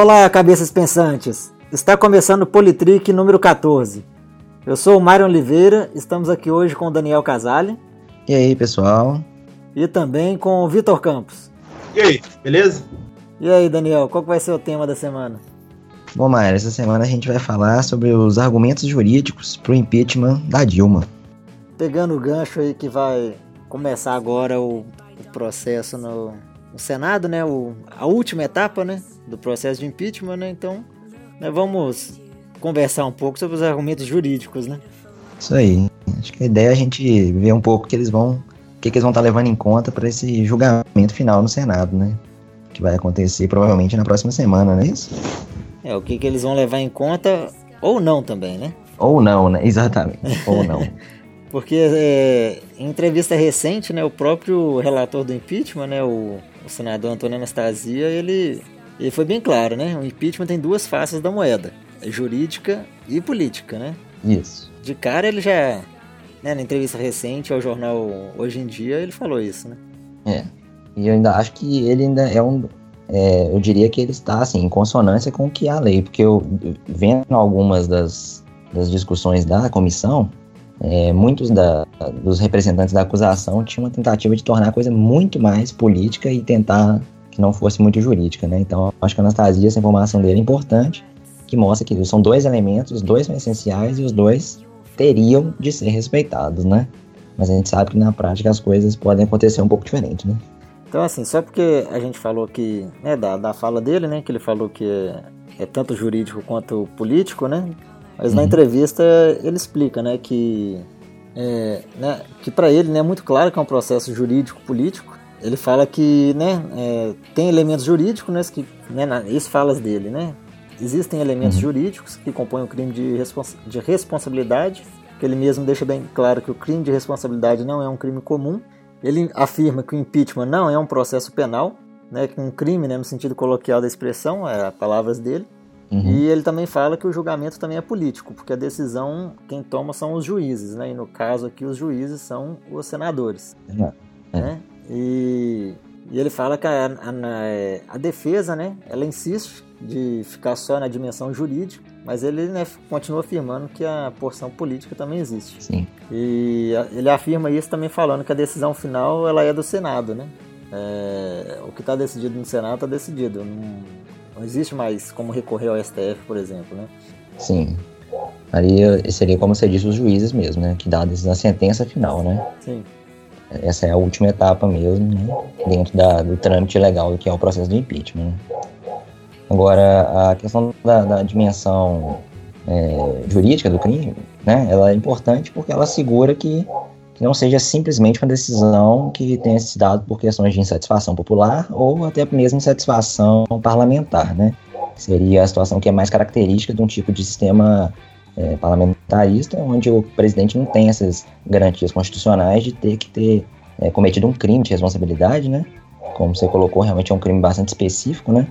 Olá, cabeças pensantes! Está começando o Politrick número 14. Eu sou o Mário Oliveira, estamos aqui hoje com o Daniel Casale. E aí, pessoal? E também com o Vitor Campos. E aí, beleza? E aí, Daniel, qual vai ser o tema da semana? Bom, Mário, essa semana a gente vai falar sobre os argumentos jurídicos para o impeachment da Dilma. Pegando o gancho aí que vai começar agora o, o processo no, no Senado, né? O, a última etapa, né? Do processo de impeachment, né? Então, né, vamos conversar um pouco sobre os argumentos jurídicos, né? Isso aí. Acho que a ideia é a gente ver um pouco que eles vão, o que, que eles vão estar levando em conta para esse julgamento final no Senado, né? Que vai acontecer provavelmente na próxima semana, não é isso? É, o que, que eles vão levar em conta ou não também, né? Ou não, né? Exatamente. ou não. Porque é, em entrevista recente, né, o próprio relator do impeachment, né, o, o senador Antônio Anastasia, ele, ele foi bem claro, né? O impeachment tem duas faces da moeda, é jurídica e política, né? Isso. De cara ele já, né, na entrevista recente ao jornal Hoje em Dia, ele falou isso, né? É. E eu ainda acho que ele ainda é um. É, eu diria que ele está assim, em consonância com o que é a lei, porque eu vendo algumas das, das discussões da comissão, é, muitos da, dos representantes da acusação tinham uma tentativa de tornar a coisa muito mais política e tentar que não fosse muito jurídica, né? Então, acho que a Anastasia, essa informação dele é importante, que mostra que são dois elementos, os dois são essenciais e os dois teriam de ser respeitados, né? Mas a gente sabe que na prática as coisas podem acontecer um pouco diferente, né? Então, assim, só porque a gente falou que, né, da, da fala dele, né, que ele falou que é, é tanto jurídico quanto político, né? Mas uhum. na entrevista ele explica, né, que é, né, que para ele né, é muito claro que é um processo jurídico político. Ele fala que né, é, tem elementos jurídicos, né, que, né, isso falas dele, né? Existem elementos uhum. jurídicos que compõem o crime de, respons de responsabilidade, que ele mesmo deixa bem claro que o crime de responsabilidade não é um crime comum. Ele afirma que o impeachment não é um processo penal, né, que um crime, né, no sentido coloquial da expressão, é palavras dele. Uhum. E ele também fala que o julgamento também é político, porque a decisão quem toma são os juízes, né? E no caso aqui os juízes são os senadores. Uhum. Né? E, e, ele fala que a, a, a, defesa, né? Ela insiste de ficar só na dimensão jurídica, mas ele né, continua afirmando que a porção política também existe. Sim. E ele afirma isso também falando que a decisão final ela é do Senado, né? É, o que está decidido no Senado está decidido. Não, não existe mais como recorrer ao STF, por exemplo, né? Sim. Ali seria como você disse, os juízes mesmo, né? Que dá a sentença final, né? Sim. Essa é a última etapa mesmo, né? Dentro da, do trâmite legal que é o processo do impeachment. Né? Agora, a questão da, da dimensão é, jurídica do crime, né? Ela é importante porque ela assegura que que não seja simplesmente uma decisão que tenha se dado por questões de insatisfação popular ou até mesmo insatisfação parlamentar, né? Seria a situação que é mais característica de um tipo de sistema é, parlamentarista, onde o presidente não tem essas garantias constitucionais de ter que ter é, cometido um crime de responsabilidade, né? Como você colocou, realmente é um crime bastante específico, né?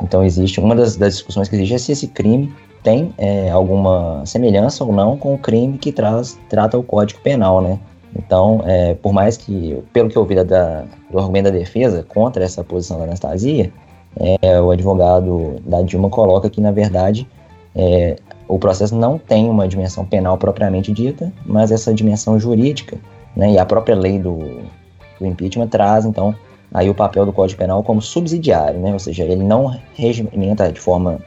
Então existe uma das, das discussões que existe é se esse crime tem é, alguma semelhança ou não com o crime que traz, trata o Código Penal, né? Então, é, por mais que, pelo que eu da, do argumento da defesa contra essa posição da Anastasia, é, o advogado da Dilma coloca que, na verdade, é, o processo não tem uma dimensão penal propriamente dita, mas essa dimensão jurídica, né, e a própria lei do, do impeachment traz, então, aí o papel do Código Penal como subsidiário, né, ou seja, ele não regimenta de forma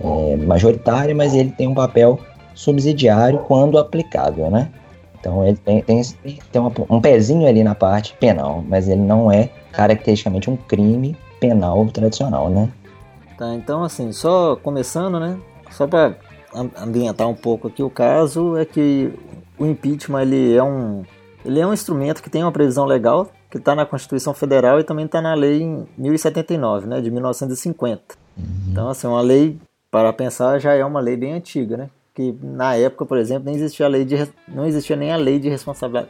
é, majoritária, mas ele tem um papel subsidiário quando aplicável, né? Então ele tem, tem, tem uma, um pezinho ali na parte penal, mas ele não é caracteristicamente um crime penal tradicional, né? Tá, então assim, só começando, né? Só para ambientar um pouco aqui o caso é que o impeachment ele é um ele é um instrumento que tem uma previsão legal que está na Constituição Federal e também está na lei em 1079, né, de 1950. Uhum. Então assim, uma lei para pensar já é uma lei bem antiga, né? Que na época, por exemplo, nem existia a lei de não existia nem a lei de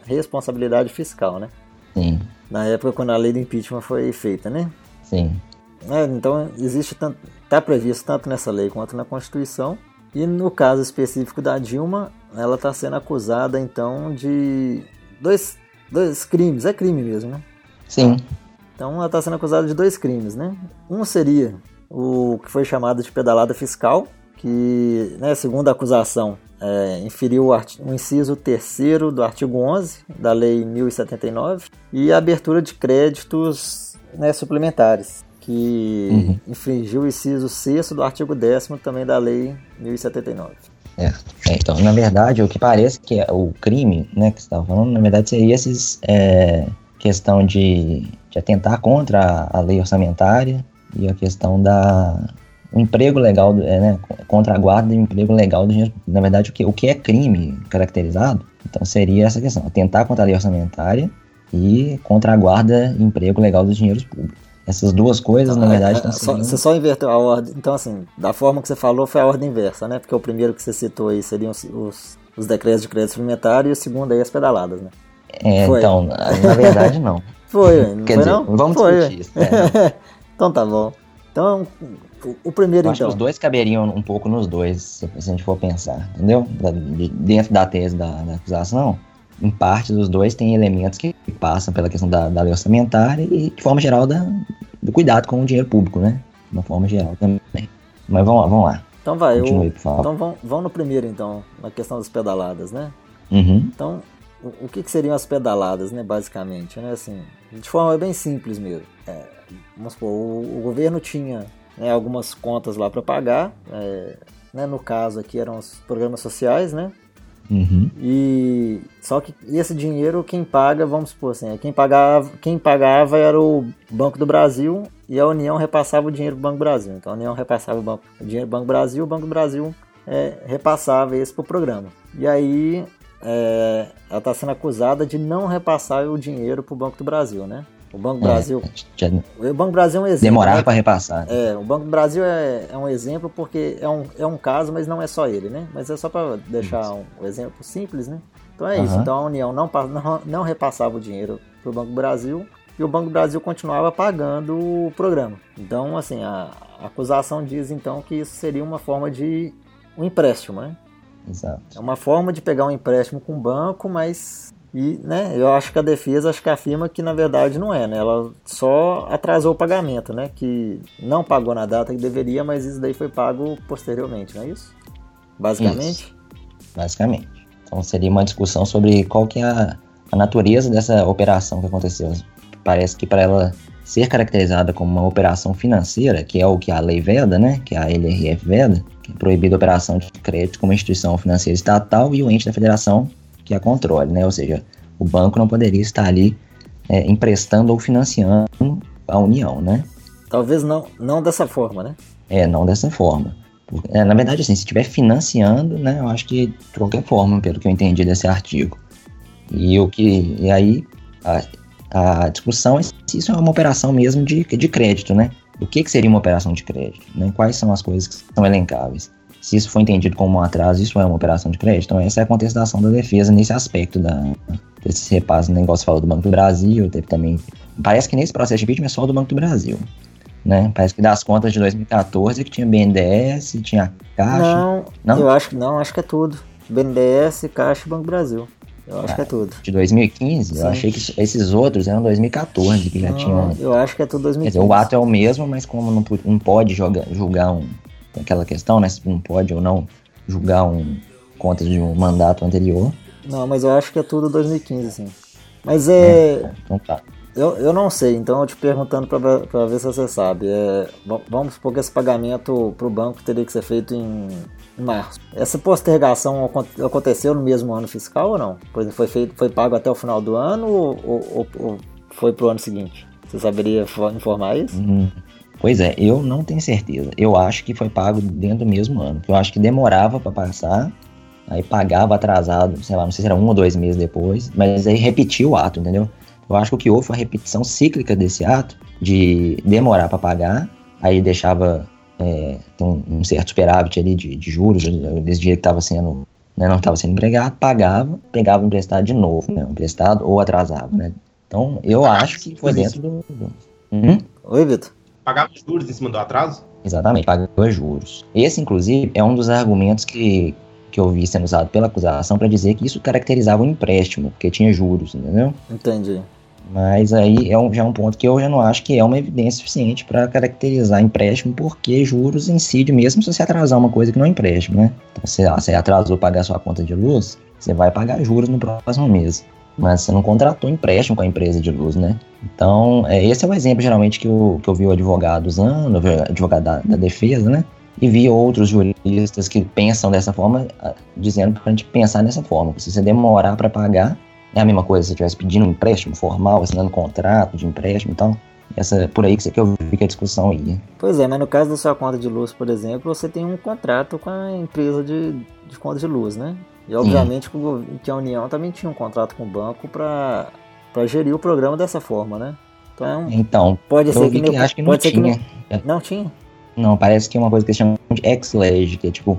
responsabilidade fiscal, né? Sim. Na época quando a lei do impeachment foi feita, né? Sim. É, então existe tanto está previsto tanto nessa lei quanto na Constituição e no caso específico da Dilma, ela está sendo acusada então de dois, dois crimes, é crime mesmo, né? Sim. Então ela está sendo acusada de dois crimes, né? Um seria o que foi chamado de pedalada fiscal, que, né, segundo a acusação, é, inferiu o, o inciso 3 do artigo 11 da Lei 1079 e a abertura de créditos né, suplementares, que uhum. infringiu o inciso 6 do artigo 10 também da Lei 1079. É, é, então, na verdade, o que parece que é o crime, né, que você estava falando, na verdade seria esses é, questão de, de atentar contra a, a lei orçamentária e a questão da o emprego legal, é, né, contra a guarda e o emprego legal do dinheiro. Na verdade, o que, o que é crime caracterizado, então seria essa questão, atentar contra a lei orçamentária e contra a guarda e emprego legal dos dinheiros públicos. Essas duas coisas, na ah, verdade, é, só, Você só inverteu a ordem. Então, assim, da forma que você falou, foi a ordem inversa, né? Porque o primeiro que você citou aí seriam os, os, os decretos de crédito suplementar e o segundo aí as pedaladas, né? É, foi. então, na verdade, não. Foi, não Quer foi dizer, não? vamos foi. discutir isso. É. então tá bom. Então, o primeiro, Eu então. os dois caberiam um pouco nos dois, se a gente for pensar, entendeu? Dentro da tese da, da acusação, em parte dos dois tem elementos que passam pela questão da, da lei orçamentária e, de forma geral, da, do cuidado com o dinheiro público, né? De uma forma geral também. Mas vamos lá, vamos lá. Então vai, Continue, eu, então vamos, vamos no primeiro, então, na questão das pedaladas, né? Uhum. Então, o, o que, que, seriam as pedaladas, né, basicamente, né? Assim, de forma bem simples mesmo. É, vamos supor, o, o governo tinha né, algumas contas lá para pagar. É, né, no caso aqui eram os programas sociais, né? Uhum. E só que esse dinheiro quem paga, vamos supor assim, é quem pagava, quem pagava era o Banco do Brasil e a União repassava o dinheiro para o Banco do Brasil. Então a União repassava o, banco, o dinheiro para o Banco do Brasil, o Banco do Brasil é, repassava esse para o programa. E aí é, ela está sendo acusada de não repassar o dinheiro para o Banco do Brasil, né? O Banco do é, Brasil. Já... O Banco Brasil é um exemplo. Demorar né? para repassar. É, o Banco do Brasil é, é um exemplo porque é um, é um caso, mas não é só ele, né? Mas é só para deixar um, um, exemplo simples, né? Então é uhum. isso. Então a União não, não, não repassava o dinheiro para o Banco do Brasil e o Banco do Brasil continuava pagando o programa. Então, assim, a, a acusação diz então que isso seria uma forma de um empréstimo, né? Exato. É uma forma de pegar um empréstimo com o banco, mas e, né, eu acho que a defesa acho que afirma que na verdade não é, né? Ela só atrasou o pagamento, né? Que não pagou na data que deveria, mas isso daí foi pago posteriormente, não é isso? Basicamente? Isso. Basicamente. Então seria uma discussão sobre qual que é a, a natureza dessa operação que aconteceu. Parece que para ela ser caracterizada como uma operação financeira, que é o que a lei veda, né? Que é a LRF veda, que é proibida a operação de crédito como instituição financeira estatal e o ente da federação que a controle, né? Ou seja, o banco não poderia estar ali é, emprestando ou financiando a União, né? Talvez não, não dessa forma, né? É, não dessa forma. É, na verdade, assim, se estiver financiando, né, eu acho que de qualquer forma, pelo que eu entendi desse artigo. E o que e aí a, a discussão é se isso é uma operação mesmo de, de crédito, né? O que, que seria uma operação de crédito? Né? Quais são as coisas que são elencáveis? Se isso for entendido como um atraso, isso é uma operação de crédito. Então, essa é a contestação da defesa nesse aspecto da, desse repasse. O negócio falou do Banco do Brasil, teve também. Parece que nesse processo de impeachment é só do Banco do Brasil. Né? Parece que das contas de 2014 que tinha BNDES, tinha Caixa. Não, não, eu acho que não, acho que é tudo. BNDES, Caixa e Banco do Brasil. Eu acho ah, que é tudo. De 2015? Sim. Eu achei que esses outros eram 2014 que já não, tinham. Eu acho que é tudo 2015. Quer dizer, o ato é o mesmo, mas como não, não pode jogar, julgar um, aquela questão, né? Se não pode ou não julgar um contas de um mandato anterior. Não, mas eu acho que é tudo 2015, sim. Mas é. é então tá. Eu, eu não sei, então eu te perguntando para ver se você sabe. É, vamos supor que esse pagamento para o banco teria que ser feito em, em março. Essa postergação aconteceu no mesmo ano fiscal ou não? Pois foi, feito, foi pago até o final do ano ou, ou, ou foi para o ano seguinte? Você saberia informar isso? Hum, Pois é, eu não tenho certeza. Eu acho que foi pago dentro do mesmo ano. Eu acho que demorava para passar, aí pagava atrasado, sei lá, não sei se era um ou dois meses depois, mas aí repetiu o ato, entendeu? Eu acho que o que houve foi a repetição cíclica desse ato, de demorar para pagar, aí deixava é, um, um, certo superávit ali de, de juros, desse dia que estava sendo, né, não estava sendo empregado, pagava, pegava emprestado de novo, né, emprestado ou atrasava, né? Então, eu acho que foi dentro do... Hum? Oi, Vitor pagava juros em cima do atraso? Exatamente, pagava juros. Esse, inclusive, é um dos argumentos que, que eu vi sendo usado pela acusação para dizer que isso caracterizava um empréstimo, porque tinha juros, entendeu? Entendi. Mas aí é um, já é um ponto que eu já não acho que é uma evidência suficiente para caracterizar empréstimo, porque juros incide mesmo se você atrasar uma coisa que não é empréstimo, né? Então, se você atrasou pagar sua conta de luz, você vai pagar juros no próximo mês. Mas você não contratou empréstimo com a empresa de luz, né? Então, é, esse é o exemplo geralmente que eu, que eu vi o advogado usando, o advogado da, da defesa, né? E vi outros juristas que pensam dessa forma, dizendo para a gente pensar dessa forma. Se você demorar para pagar, é a mesma coisa se você estivesse pedindo um empréstimo formal, assinando um contrato de empréstimo e tal. Essa, por aí que, que eu vi que a discussão ia. Pois é, mas no caso da sua conta de luz, por exemplo, você tem um contrato com a empresa de, de conta de luz, né? E obviamente que a União também tinha um contrato com o banco para gerir o programa dessa forma, né? Então, então pode ser que, que acho que não tinha. Que não, não tinha. Não, parece que é uma coisa que eles chamam de ex-lege, que é tipo,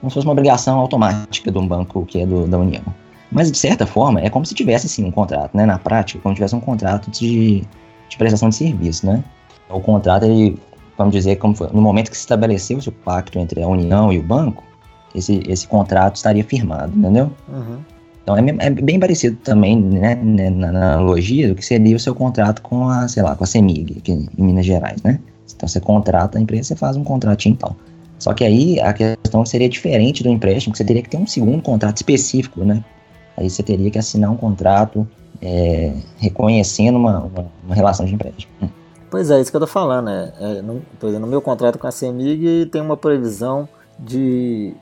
como se fosse uma obrigação automática de um banco que é do, da União. Mas, de certa forma, é como se tivesse, sim, um contrato, né? Na prática, como se tivesse um contrato de, de prestação de serviço, né? O contrato, ele, vamos dizer, como foi, no momento que se estabeleceu o pacto entre a União e o banco, esse, esse contrato estaria firmado, entendeu? Uhum. Então, é, é, bem parecido também, né, né, na analogia do que seria o seu contrato com a, sei lá, com a CEMIG, aqui em Minas Gerais, né? Então, você contrata a empresa, você faz um contratinho então. Só que aí a questão seria diferente do empréstimo, que você teria que ter um segundo contrato específico, né? Aí você teria que assinar um contrato é, reconhecendo uma, uma, uma, relação de empréstimo. Hum. Pois é, isso que eu tô falando. É, é no, exemplo, no meu contrato com a CEMIG tem uma previsão de,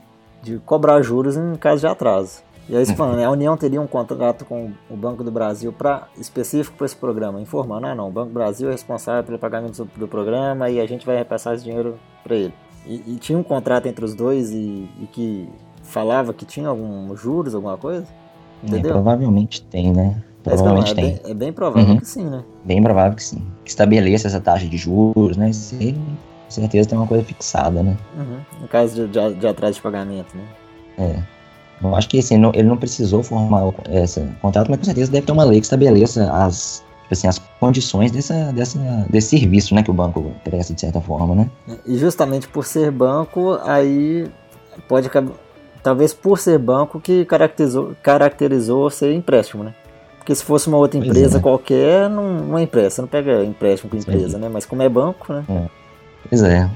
de cobrar juros em caso de atraso. E aí, falando, né, a União teria um contrato com o Banco do Brasil para específico para esse programa, informando, ah não, o Banco do Brasil é responsável pelo pagamento do, do programa e a gente vai repassar esse dinheiro para ele. E, e, tinha um contrato entre os dois e, e, que falava que tinha algum juros, alguma coisa? Entendeu? É, provavelmente tem, né? Provavelmente é, tem. Bem, é bem provável uhum. que sim, né? Bem provável que sim. Que estabeleça essa taxa de juros, né? Com certeza tem uma coisa fixada, né? Uhum. No caso de, de, de atraso de pagamento, né? É. Eu acho que assim, não, ele não precisou formar esse contrato, mas com certeza deve ter uma lei que estabeleça as, tipo assim, as condições dessa, dessa, desse serviço né, que o banco presta, de certa forma, né? E justamente por ser banco, aí pode talvez por ser banco que caracterizou, caracterizou ser empréstimo, né? Porque se fosse uma outra empresa é. qualquer, não, não é empréstimo, não pega empréstimo com empresa, né? Mas como é banco, né? É. Pois é.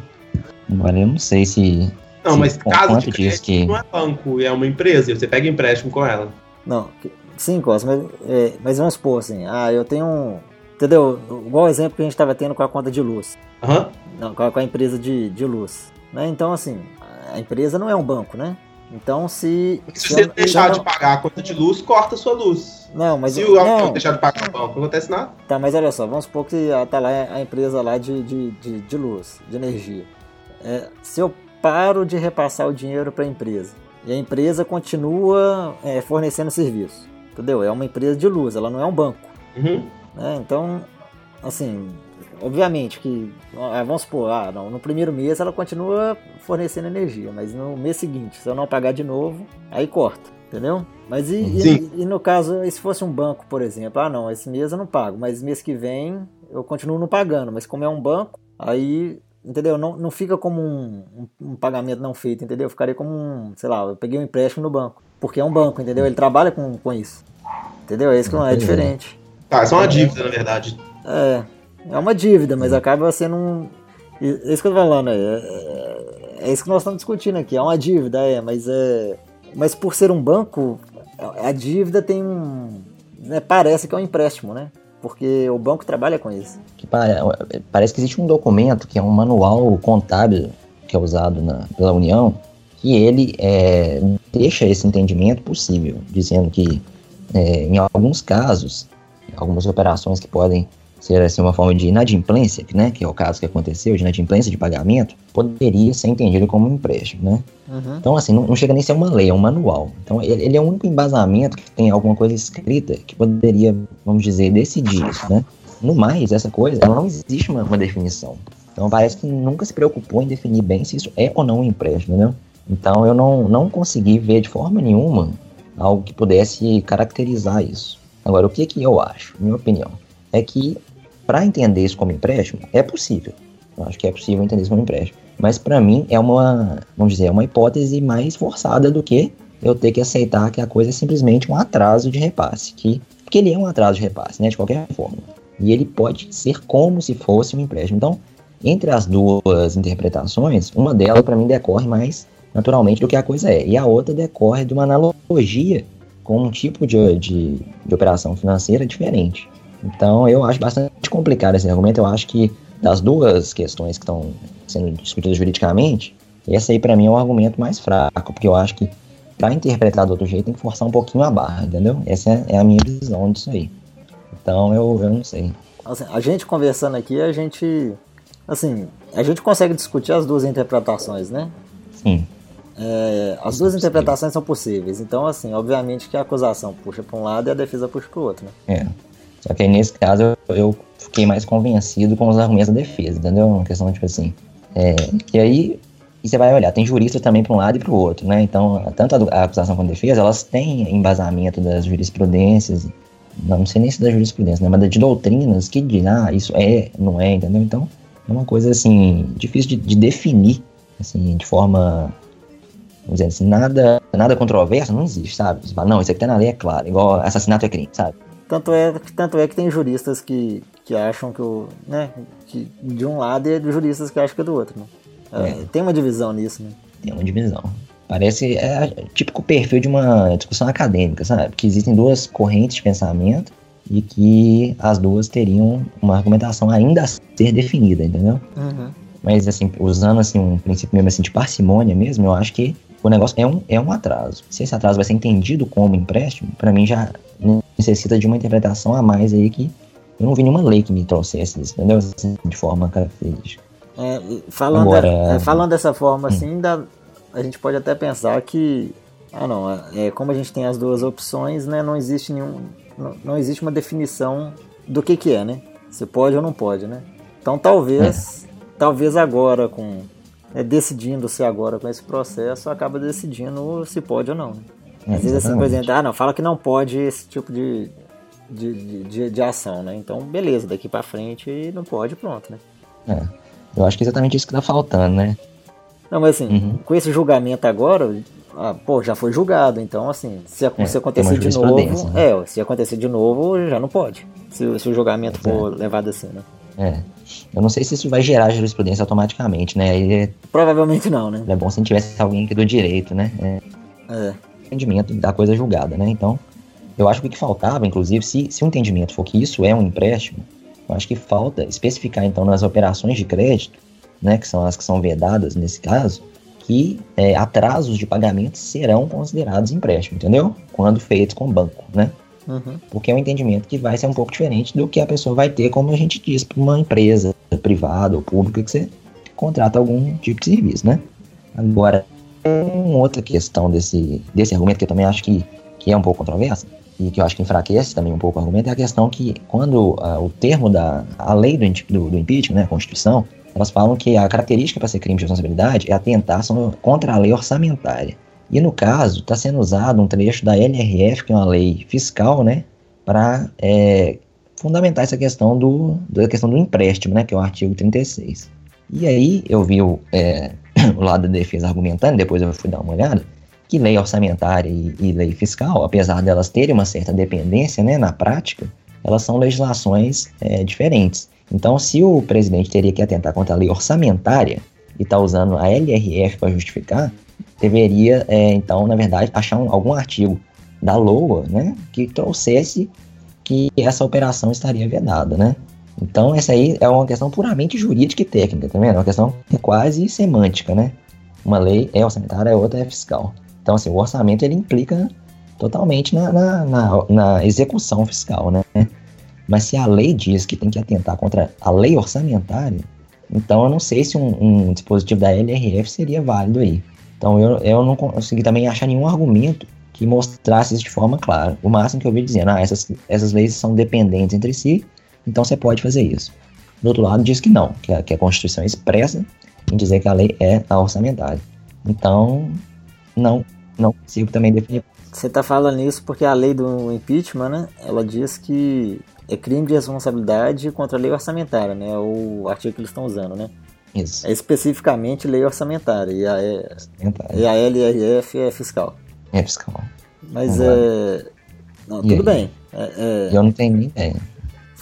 Agora eu não sei se. Não, se mas caso de crédito que... não é banco, é uma empresa, e você pega empréstimo com ela. Não, sim, Costa, mas, é, mas vamos supor assim, ah, eu tenho um. Entendeu? Igual o exemplo que a gente estava tendo com a conta de luz. Uhum. Não, com a, com a empresa de, de luz. Né? Então, assim, a empresa não é um banco, né? Então, se. se você deixar de pagar a conta de luz, corta a sua luz. Não, mas. Se o não. deixar de pagar não acontece nada. Tá, mas olha só, vamos supor que tá lá a empresa lá de, de, de, de luz, de energia. É, se eu paro de repassar o dinheiro para a empresa e a empresa continua é, fornecendo serviço, entendeu? É uma empresa de luz, ela não é um banco. Uhum. Né? Então, assim, obviamente que, ah, vamos supor, ah, não, no primeiro mês ela continua fornecendo energia, mas no mês seguinte, se eu não pagar de novo, aí corta, entendeu? Mas e, e, e, no caso, se fosse um banco, por exemplo, ah não, esse mês eu não pago, mas mês que vem eu continuo não pagando, mas como é um banco, aí, entendeu? Não, não fica como um, um, um pagamento não feito, entendeu? Ficaria como um, sei lá, eu peguei um empréstimo no banco, porque é um banco, entendeu? Ele trabalha com, com isso, entendeu? É isso que não é diferente. Tá, é só uma dívida, na verdade. É, é uma dívida, mas acaba sendo um. É isso que eu tô falando, é, é, é isso que nós estamos discutindo aqui. É uma dívida, é, mas é. Mas por ser um banco, a dívida tem um. Né, parece que é um empréstimo, né? Porque o banco trabalha com isso. Que parece que existe um documento que é um manual contábil que é usado na, pela União, que ele é, deixa esse entendimento possível, dizendo que é, em alguns casos, algumas operações que podem ser assim, uma forma de inadimplência, né, que é o caso que aconteceu, de inadimplência de pagamento, poderia ser entendido como um empréstimo, né? Uhum. Então, assim, não, não, chega nem a ser uma lei, é um manual. Então, ele, ele, é o único embasamento que tem alguma coisa escrita que poderia, vamos dizer, decidir isso, né? No mais, essa coisa, ela não existe uma, uma definição. Então, parece que nunca se preocupou em definir bem se isso é ou não um empréstimo, né? Então, eu não, não consegui ver de forma nenhuma algo que pudesse caracterizar isso. Agora, o que que eu acho, minha opinião, é que para entender isso como empréstimo, é possível. Eu acho que é possível entender isso como empréstimo. Mas para mim é uma, vamos dizer, é uma hipótese mais forçada do que eu ter que aceitar que a coisa é simplesmente um atraso de repasse, que Porque ele é um atraso de repasse, né? De qualquer forma. E ele pode ser como se fosse um empréstimo. Então, entre as duas interpretações, uma delas para mim decorre mais naturalmente do que a coisa é. E a outra decorre de uma analogia com um tipo de, de, de operação financeira diferente. Então, eu acho bastante complicado esse argumento. Eu acho que das duas questões que estão sendo discutidas juridicamente, esse aí para mim é o argumento mais fraco, porque eu acho que para interpretar do outro jeito tem que forçar um pouquinho a barra, entendeu? Essa é, é a minha visão disso aí. Então eu, eu não sei. Assim, a gente conversando aqui, a gente. Assim, a gente consegue discutir as duas interpretações, né? Sim. É, as duas interpretações são possíveis. Então, assim, obviamente que a acusação puxa para um lado e a defesa puxa para o outro, né? É. Só que aí, nesse caso eu, eu, fiquei mais convencido com os argumentos da defesa, entendeu? Uma questão tipo assim. É, e aí e você vai olhar, tem jurista também para um lado e para o outro, né? Então, tanto a, acusação quanto a defesa, elas têm embasamento das jurisprudências, não, não sei nem se da jurisprudência, né? Mas de doutrinas que dizem, ah, isso é, não é, entendeu? Então, é uma coisa, assim, difícil de, de definir, assim, de forma, vamos dizer assim, nada, nada controverso, não existe, sabe? Você fala, não, isso aqui tá na lei, é claro, igual assassinato é crime, sabe? Tanto é, tanto é que tem juristas que, que acham que o, né, que de um lado e juristas que acham que é do outro, né? É, é. Tem uma divisão nisso, né? Tem uma divisão. Parece é, típico perfil de uma discussão acadêmica, sabe? Que existem duas correntes de pensamento e que as duas teriam uma argumentação ainda a ser definida, entendeu? Uhum. Mas, assim, usando assim, um princípio mesmo assim, de parcimônia mesmo, eu acho que o negócio é um, é um atraso. Se esse atraso vai ser entendido como empréstimo, para mim já necessita de uma interpretação a mais aí que eu não vi nenhuma lei que me trouxesse isso, entendeu? Assim, de forma característica. É, falando, Agora, é, falando dessa forma hum. assim, dá, a gente pode até pensar que, ah não, é, como a gente tem as duas opções, né, não existe nenhum, não, não existe uma definição do que que é, né? Se pode ou não pode, né? Então talvez, é. talvez agora com é, decidindo se agora com esse processo acaba decidindo se pode ou não. Né? Às vezes assim, por exemplo, ah não, fala que não pode esse tipo de de, de, de, ação, né? Então beleza, daqui para frente não pode, pronto, né? É. Eu acho que é exatamente isso que tá faltando, né? Não, mas assim, uhum. com esse julgamento agora, ah, pô, já foi julgado, então assim, se, é, se acontecer de novo, né? é, se acontecer de novo, já não pode. Se, se o julgamento for levado assim, né? É. Eu não sei se isso vai gerar jurisprudência automaticamente, né? É... Provavelmente não, né? É bom se tivesse alguém aqui do direito, né? É. é. Entendimento da coisa julgada, né? Então, eu acho que o que faltava, inclusive, se, se o entendimento for que isso é um empréstimo, eu acho que falta especificar, então, nas operações de crédito, né, que são as que são vedadas nesse caso, que é, atrasos de pagamento serão considerados empréstimo, entendeu? Quando feitos com banco, né? Uhum. Porque é um entendimento que vai ser um pouco diferente do que a pessoa vai ter, como a gente diz, para uma empresa privada ou pública que você contrata algum tipo de serviço, né? Agora, uma outra questão desse, desse argumento que eu também acho que, que é um pouco controversa, e que eu acho que enfraquece também um pouco o argumento, é a questão que quando uh, o termo da a lei do, do, do, impeachment, né, a Constituição, elas falam que a característica para ser crime de responsabilidade é atentar contra a lei orçamentária. E no caso, está sendo usado um trecho da LRF, que é uma lei fiscal, né, para é, fundamentar essa questão do, da questão do empréstimo, né, que é o artigo 36. E aí eu vi o, é, o lado da defesa argumentando, depois eu fui dar uma olhada, que lei orçamentária e, e lei fiscal, apesar delas terem uma certa dependência né, na prática, elas são legislações é, diferentes. Então, se o presidente teria que atentar contra a lei orçamentária e está usando a LRF para justificar, deveria, é, então, na verdade, achar um, algum artigo da LOA né, que trouxesse que essa operação estaria vedada, né? Então, essa aí é uma questão puramente jurídica e técnica, tá vendo? É uma questão quase semântica, né? Uma lei é orçamentária, a outra é fiscal. Então, assim, o orçamento ele implica totalmente na, na, na, na execução fiscal, né? Mas se a lei diz que tem que atentar contra a lei orçamentária, então eu não sei se um, um dispositivo da LRF seria válido aí. Então eu, eu não consegui também achar nenhum argumento que mostrasse isso de forma clara. O máximo que eu vi dizendo, ah, essas, essas leis são dependentes entre si, então você pode fazer isso. Do outro lado diz que não, que a, que a Constituição é expressa em dizer que a lei é a orçamentária. Então, não não consigo também definir. Você está falando isso porque a lei do impeachment, né? Ela diz que é crime de responsabilidade contra a lei orçamentária, né? É o artigo que eles estão usando, né? Isso. É especificamente lei orçamentária e a, e a LRF é fiscal. É fiscal. Mas é, Não, tudo bem. É, é... Eu não tenho nem ideia.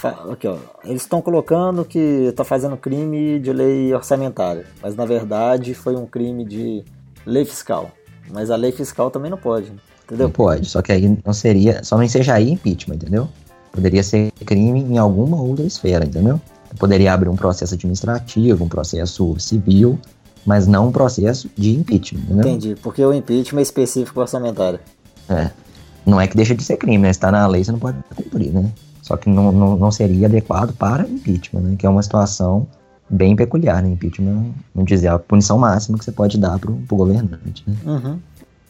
Aqui, ó. Eles estão colocando que está fazendo crime de lei orçamentária, mas na verdade foi um crime de lei fiscal. Mas a lei fiscal também não pode, entendeu? Não pode, só que aí não seria, só não ensejaria impeachment, entendeu? Poderia ser crime em alguma outra esfera, entendeu? Poderia abrir um processo administrativo, um processo civil, mas não um processo de impeachment, entendeu? Entendi, porque o impeachment é específico orçamentário. É. Não é que deixa de ser crime, né? Se tá na lei, você não pode cumprir, né? Só que não, não, não seria adequado para impeachment, né? Que é uma situação bem peculiar, né? Impeachment, não dizer a punição máxima que você pode dar pro, pro governante, né? Uhum.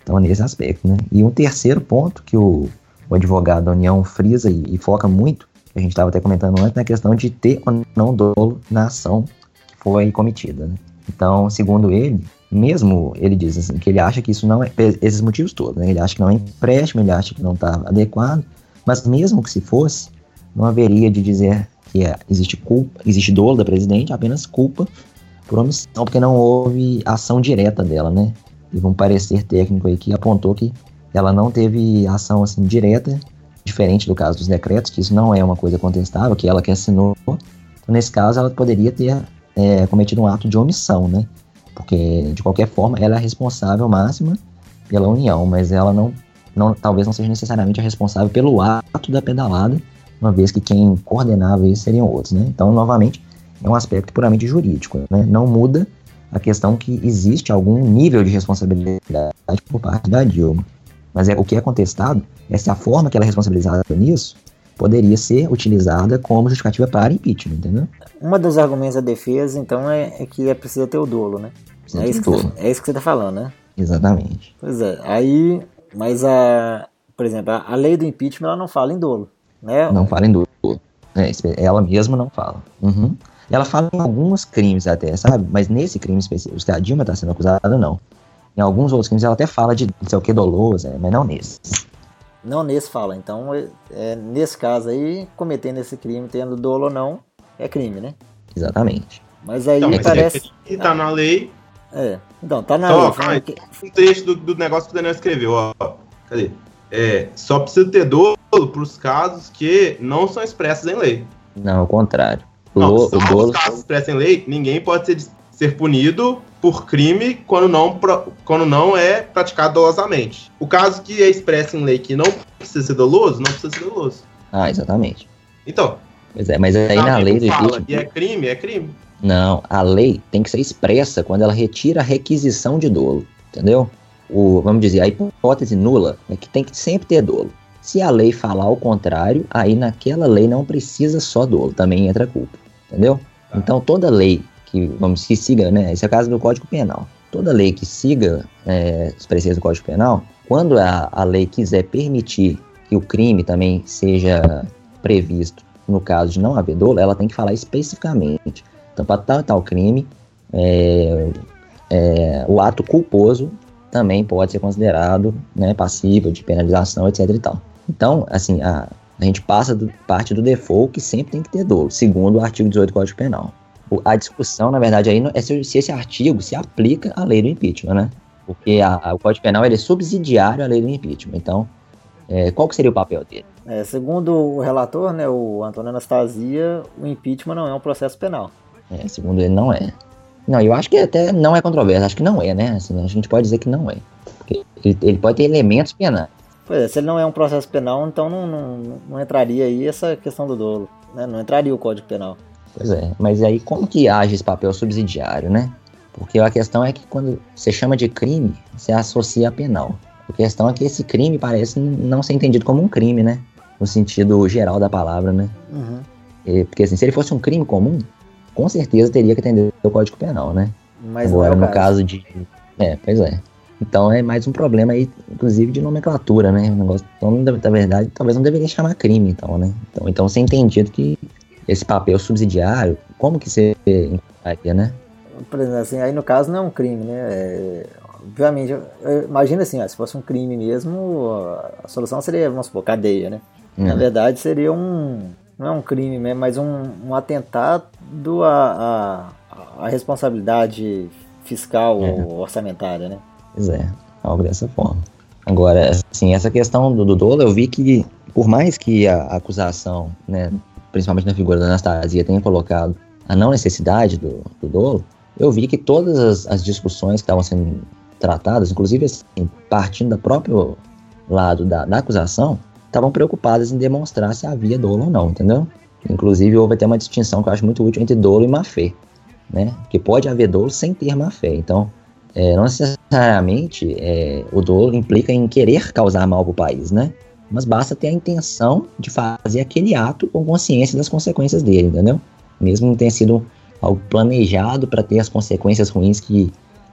Então, nesse aspecto, né? E um terceiro ponto que o, o advogado da União frisa e, e foca muito, que a gente estava até comentando antes, na questão de ter ou não dolo na ação que foi cometida, né? Então, segundo ele, mesmo ele diz assim, que ele acha que isso não é, esses motivos todos, né? Ele acha que não é empréstimo, ele acha que não está adequado, mas mesmo que se fosse, não haveria de dizer que é, existe culpa, existe dolo da presidente, apenas culpa por omissão, porque não houve ação direta dela, né? Teve um parecer técnico aí que apontou que ela não teve ação assim direta, diferente do caso dos decretos, que isso não é uma coisa contestável, que ela que assinou. Então, nesse caso, ela poderia ter é, cometido um ato de omissão, né? Porque, de qualquer forma, ela é responsável máxima pela União, mas ela não, não talvez não seja necessariamente a responsável pelo ato da pedalada, uma vez que quem coordenava isso seriam outros, né? Então, novamente, é um aspecto puramente jurídico, né? Não muda a questão que existe algum nível de responsabilidade por parte da Dilma. Mas é, o que é contestado é se a forma que ela é responsabilizada nisso poderia ser utilizada como justificativa para impeachment, entendeu? Uma dos argumentos da defesa, então, é, é que é preciso ter o dolo, né? É isso, que, é isso que você está falando, né? Exatamente. Pois é, aí, mas a, por exemplo, a, a lei do impeachment ela não fala em dolo. Né? Não fala em dolo. É, ela mesma não fala. Uhum. Ela fala em alguns crimes até, sabe? Mas nesse crime específico, que a Dilma está sendo acusada, não. Em alguns outros crimes ela até fala de não sei o que doloso, é, mas não nesse. Não nesse fala. Então, é, é, nesse caso aí, cometendo esse crime, tendo dolo ou não, é crime, né? Exatamente. Mas aí então, mas parece. É, tá na lei. É. Então, tá na então, lei. Ó, que... Um trecho do, do negócio que o Daniel escreveu, ó. Cadê? É, só precisa ter dolo para os casos que não são expressos em lei. Não, ao contrário. O, não, o os casos expressos em lei, ninguém pode ser, ser punido por crime quando não, quando não é praticado dolosamente. O caso que é expresso em lei que não precisa ser doloso, não precisa ser doloso. Ah, exatamente. Então. Pois é, mas aí na lei do impeachment... E é crime, é crime. Não, a lei tem que ser expressa quando ela retira a requisição de dolo, entendeu? O, vamos dizer, a hipótese nula é que tem que sempre ter dolo. Se a lei falar o contrário, aí naquela lei não precisa só dolo, também entra culpa, entendeu? Tá. Então toda lei que, vamos, que siga, né, esse é o caso do Código Penal, toda lei que siga é, os preceitos do Código Penal, quando a, a lei quiser permitir que o crime também seja previsto no caso de não haver dolo, ela tem que falar especificamente. Então, para tal e tal crime, é, é, o ato culposo também pode ser considerado né, passível de penalização, etc. e tal. Então, assim, a, a gente passa do, parte do default que sempre tem que ter dolo, segundo o artigo 18 do Código Penal. O, a discussão, na verdade, aí é se, se, esse artigo se aplica à lei do impeachment, né? Porque a, a, o Código Penal ele é subsidiário à lei do impeachment. Então, é, qual que seria o papel dele? É, segundo o relator, né, o Antônio Anastasia, o impeachment não é um processo penal. É, segundo ele, não é. Não, eu acho que até não é controverso, acho que não é, né? Assim, a gente pode dizer que não é. Ele, ele, pode ter elementos penais. Pois é, se ele não é um processo penal, então não, não, não entraria aí essa questão do dolo, né? Não entraria o Código Penal. Pois é, mas aí como que age esse papel subsidiário, né? Porque a questão é que quando você chama de crime, você associa a penal. A questão é que esse crime parece não ser entendido como um crime, né? No sentido geral da palavra, né? Uhum. porque assim, se ele fosse um crime comum, com certeza teria que atender o Código Penal, né? Mas Agora, é no caso. caso de. É, pois é. Então é mais um problema aí, inclusive, de nomenclatura, né? O negócio, então, na verdade, talvez não deveria chamar crime, então, né? Então, então ser entendido que esse papel subsidiário, como que você encontraria, né? Por exemplo, assim, aí no caso não é um crime, né? É, obviamente, imagina assim, ó, se fosse um crime mesmo, a solução seria, vamos supor, cadeia, né? Hum. Na verdade, seria um. Não é um crime, né? mas um, um atentado à, a, a responsabilidade fiscal é. ou orçamentária, né? Pois é, algo dessa forma. Agora, assim, essa questão do, do dolo, eu vi que, por mais que a acusação, né, principalmente na figura da Anastasia, tenha colocado a não necessidade do, do dolo, eu vi que todas as, as discussões que estavam sendo tratadas, inclusive assim, partindo do próprio lado da, da acusação, estavam preocupadas em demonstrar se havia dolo ou não, entendeu? Inclusive, houve até uma distinção que eu acho muito útil entre dolo e má fé, né? Que pode haver dolo sem ter má fé. Então, é, não necessariamente é, o dolo implica em querer causar mal para o país, né? Mas basta ter a intenção de fazer aquele ato com consciência das consequências dele, entendeu? Mesmo não tenha sido algo planejado para ter as consequências ruins que,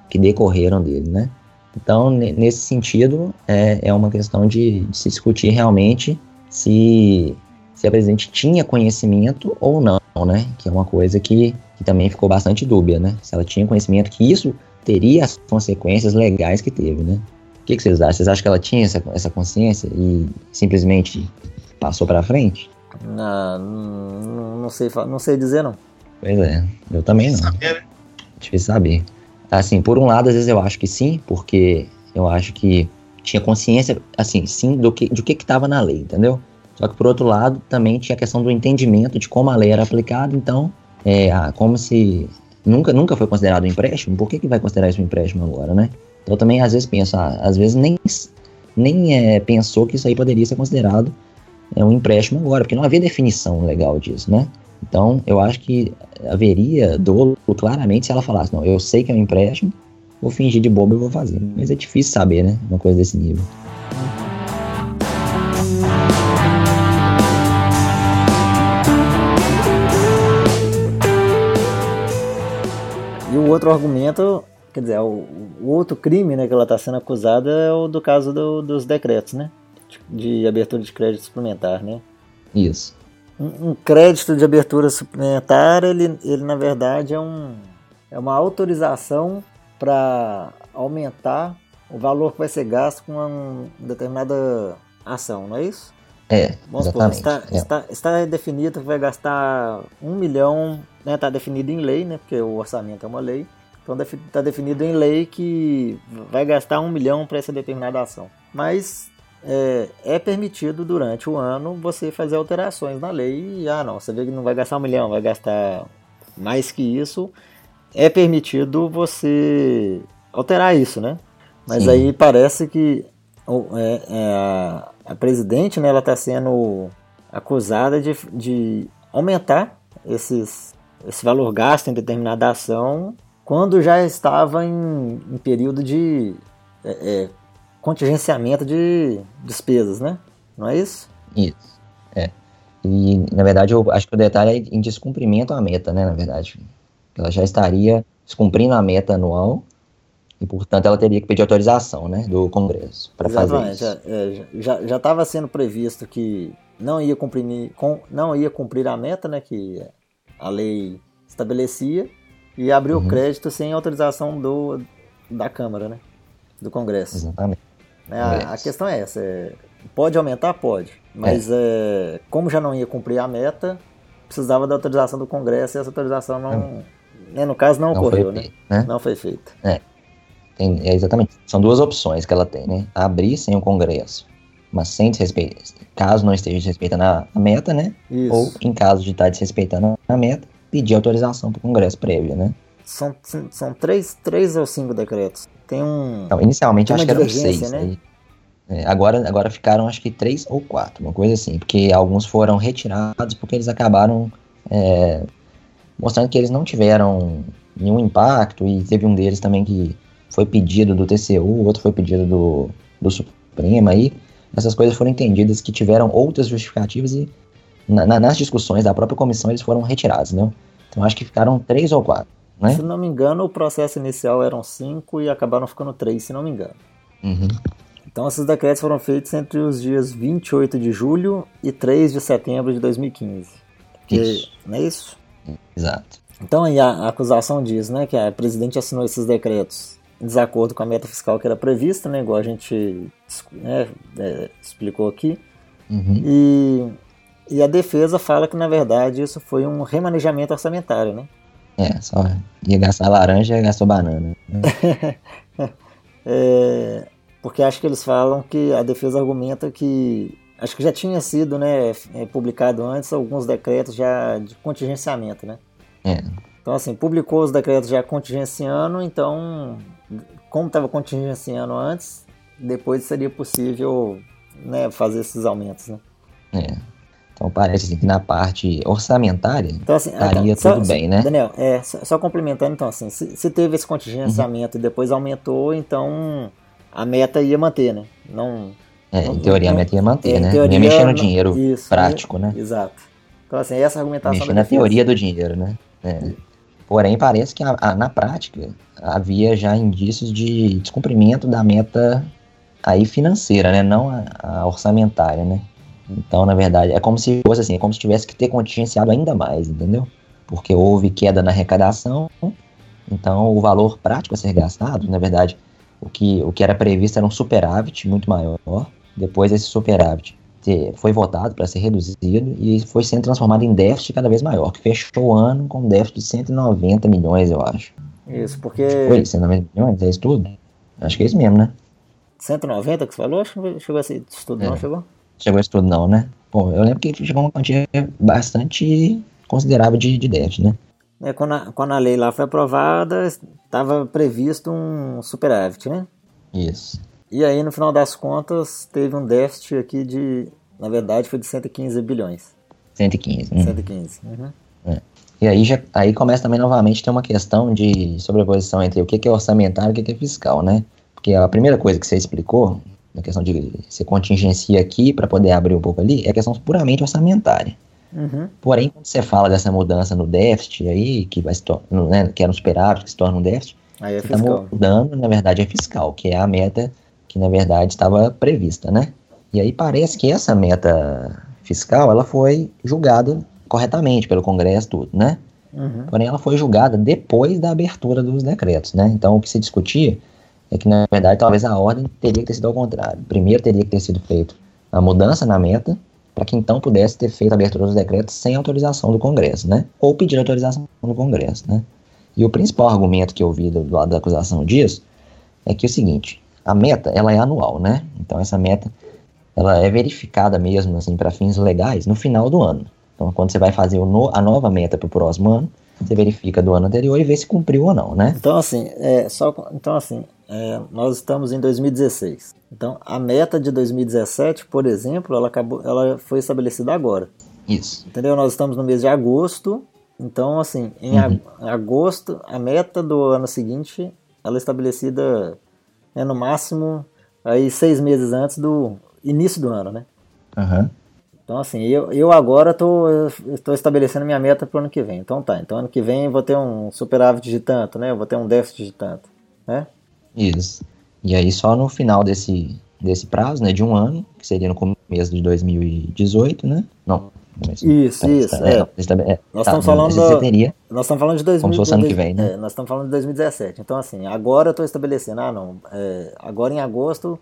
que decorreram dele, né? Então, nesse sentido, é, é uma questão de, de, se discutir realmente se, se a presidente tinha conhecimento ou não, né? Que é uma coisa que, que também ficou bastante dúbia, né? Se ela tinha conhecimento que isso teria as consequências legais que teve, né? O que, que vocês acham? Vocês acham que ela tinha essa, essa consciência e simplesmente passou para frente? Não, não, não, sei, não sei dizer, não. Pois é, eu também não. Saber, né? Difícil saber. Assim, por um lado, às vezes eu acho que sim, porque eu acho que tinha consciência, assim, sim, do que, do que estava na lei, entendeu? Só que por outro lado, também tinha a questão do entendimento de como a lei era aplicada, então, é, ah, como se nunca, nunca foi considerado um empréstimo, por que, que vai considerar isso um empréstimo agora, né? Então também às vezes penso, ah, às vezes nem, nem é, pensou que isso aí poderia ser considerado é, um empréstimo agora, porque não havia definição legal disso, né? Então, eu acho que haveria dolo claramente se ela falasse, não, eu sei que é um empréstimo, vou fingir de bobo e vou fazer. Mas é difícil saber, né? Uma coisa desse nível. E o outro argumento, quer dizer, o, o outro crime né, que ela está sendo acusada é o do caso do, dos decretos, né? De abertura de crédito suplementar, né? Isso um, crédito de abertura suplementar, ele, ele na verdade é, um, é uma autorização para aumentar o valor que vai ser gasto com uma determinada ação, não é isso? É, Vamos supor, está, é. Está, está definido que vai gastar um milhão, né, está definido em lei, né, porque o orçamento é uma lei, então está definido em lei que vai gastar um milhão para essa determinada ação. Mas é, é, permitido durante o ano você fazer alterações na lei e, ah, não, você vê que não vai gastar um milhão, vai gastar mais que isso, é permitido você alterar isso, né? Mas Sim. aí parece que é, é, a, presidente, né, ela está sendo acusada de, de aumentar esses, esse valor gasto em determinada ação quando já estava em, em período de é, é contingenciamento de despesas, né? Não é isso? Isso, é. E, na verdade, eu acho que o detalhe é em descumprimento à meta, né, na verdade. Ela já estaria descumprindo a meta anual e, portanto, ela teria que pedir autorização, né, do Congresso para fazer isso. É, já estava sendo previsto que não ia cumprir, com, não ia cumprir a meta, né, que a lei estabelecia e abriu uhum. crédito sem autorização do, da Câmara, né, do Congresso. Exatamente. Né? A, a, questão é essa: é, pode aumentar? Pode. Mas é. É, como já não ia cumprir a meta, precisava da autorização do Congresso e essa autorização não. Né, no caso, não, não ocorreu, né? né? Não foi feita. É. Tem, é, exatamente. São duas opções que ela tem, né? Abrir sem o Congresso, mas sem desrespeitar. Caso não esteja desrespeitando a, meta, né? Isso. Ou, em caso de estar desrespeitando a meta, pedir autorização para o Congresso prévia, né? São, são três, três ou cinco decretos. Tem um. Inicialmente acho que eram seis. Né? É, agora, agora ficaram acho que três ou quatro, uma coisa assim, porque alguns foram retirados porque eles acabaram é, mostrando que eles não tiveram nenhum impacto e teve um deles também que foi pedido do TCU, o outro foi pedido do, do Supremo aí. Essas coisas foram entendidas que tiveram outras justificativas e na, na, nas discussões da própria comissão eles foram retirados, né? Então acho que ficaram três ou quatro. Né? Se não me engano, o processo inicial eram cinco e acabaram ficando três, se não me engano. Uhum. Então, esses decretos foram feitos entre os dias 28 de julho e 3 de setembro de 2015. Que, isso. Não é isso? Exato. Então, aí a, acusação diz né, que a presidente assinou esses decretos desacordo com a meta fiscal que era prevista, né, igual a gente né, é, explicou aqui. Uhum. E, e a defesa fala que, na verdade, isso foi um remanejamento orçamentário, né? É, só ia gastar laranja e gastou banana. é, porque acho que eles falam que a defesa argumenta que acho que já tinha sido, né, é, publicado antes alguns decretos já de contingenciamento, né? É. Então assim, publicou os decretos já contingenciando, então como estava contingenciando antes, depois seria possível, né, fazer esses aumentos, né? É. Então parece que na parte orçamentária Então, assim, estaria então, tudo só- bem, né? Daniel, é, só, só complementando, então, assim, se, se teve esse contingenciamento Uhum. e depois aumentou, então a meta ia manter, né? Não, É, não- em teoria a não- meta ia manter, é, né? teoria, ia mexer no dinheiro isso, prático, né? Exato. Então, assim, essa argumentação Mexer na defesa. teoria do dinheiro, né? É. Porém, parece que a- a- na prática havia já indícios de descumprimento da meta aí financeira, né? Não a, a orçamentária, né? Então, na verdade, é como se fosse assim, é como se tivesse que ter contingenciado ainda mais, entendeu? Porque houve queda na arrecadação, então o valor prático a ser gastado, na verdade, o que, o que era previsto era um superávit muito maior. Depois esse superávit te- foi votado para ser reduzido e foi sendo transformado em déficit cada vez maior, que fechou o ano com um déficit de 190 milhões, eu acho. Isso, porque Foi 190 milhões? É isso tudo? Acho que é isso mesmo, né? 190 que você falou, acho que não chegou a esse estudo, não É. chegou? Chegou isso tudo não, né? Bom, eu lembro que chegou uma quantia bastante considerável de, de déficit, né? É, quando, a, quando a lei lá foi aprovada, estava previsto um superávit, né? Isso. E aí, no final das contas, teve um déficit aqui de, na verdade, foi de 115 bilhões. 115. Né? 115. Uhum. E aí, já, aí começa também novamente ter uma questão de sobreposição entre o que que é orçamentário e o que que é fiscal, né? Porque a primeira coisa que você explicou, na questão de você contingencia aqui para poder abrir um pouco ali, é questão puramente orçamentária. Uhum. Porém, quando você fala dessa mudança no déficit aí, que vai se tornar, né, que era um superávit, que se torna um déficit, Aí é você está mudando, na verdade, é fiscal, que é a meta que, na verdade, estava prevista, né? E aí parece que essa meta fiscal, ela foi julgada corretamente pelo Congresso, tudo, né? Uhum. Porém, ela foi julgada depois da abertura dos decretos, né? Então, o que se discutia é que, na verdade, talvez a ordem teria que ter sido ao contrário. Primeiro teria que ter sido feito a mudança na meta, para que então pudesse ter feito a abertura dos decretos sem autorização do Congresso, né? Ou pedir autorização do Congresso, né? E o principal argumento que eu vi do, do lado da acusação disso é que é o seguinte, a meta, ela é anual, né? Então, essa meta, ela é verificada mesmo, assim, para fins legais no final do ano. Então, quando você vai fazer o no- a nova meta para o próximo ano, você verifica do ano anterior e vê se cumpriu ou não, né? Então, assim, é, só, então, assim é, nós estamos em 2016. Então, a meta de 2017, por exemplo, ela, acabou, ela foi estabelecida agora. Isso. Entendeu? Nós estamos no mês de agosto. Então, assim, em ag- agosto, a meta do ano seguinte, ela é estabelecida né, no máximo aí seis meses antes do início do ano, né? Aham. Então, assim, eu, eu agora estou estabelecendo minha meta para o ano que vem. Então, tá. Então, ano que vem eu vou ter um superávit de tanto, né? Eu vou ter um déficit de tanto, né? Isso. E aí, só no final desse, desse prazo, né, de um ano, que seria no começo de 2018, né? Não. Isso, isso, tá, é. é, Nós tá, estamos falando Você da- teria, Nós estamos falando de 2000, Como se fosse ano que vem, né? é, nós estamos falando de 2017. Então, assim, agora eu estou estabelecendo, ah, não, é, agora em agosto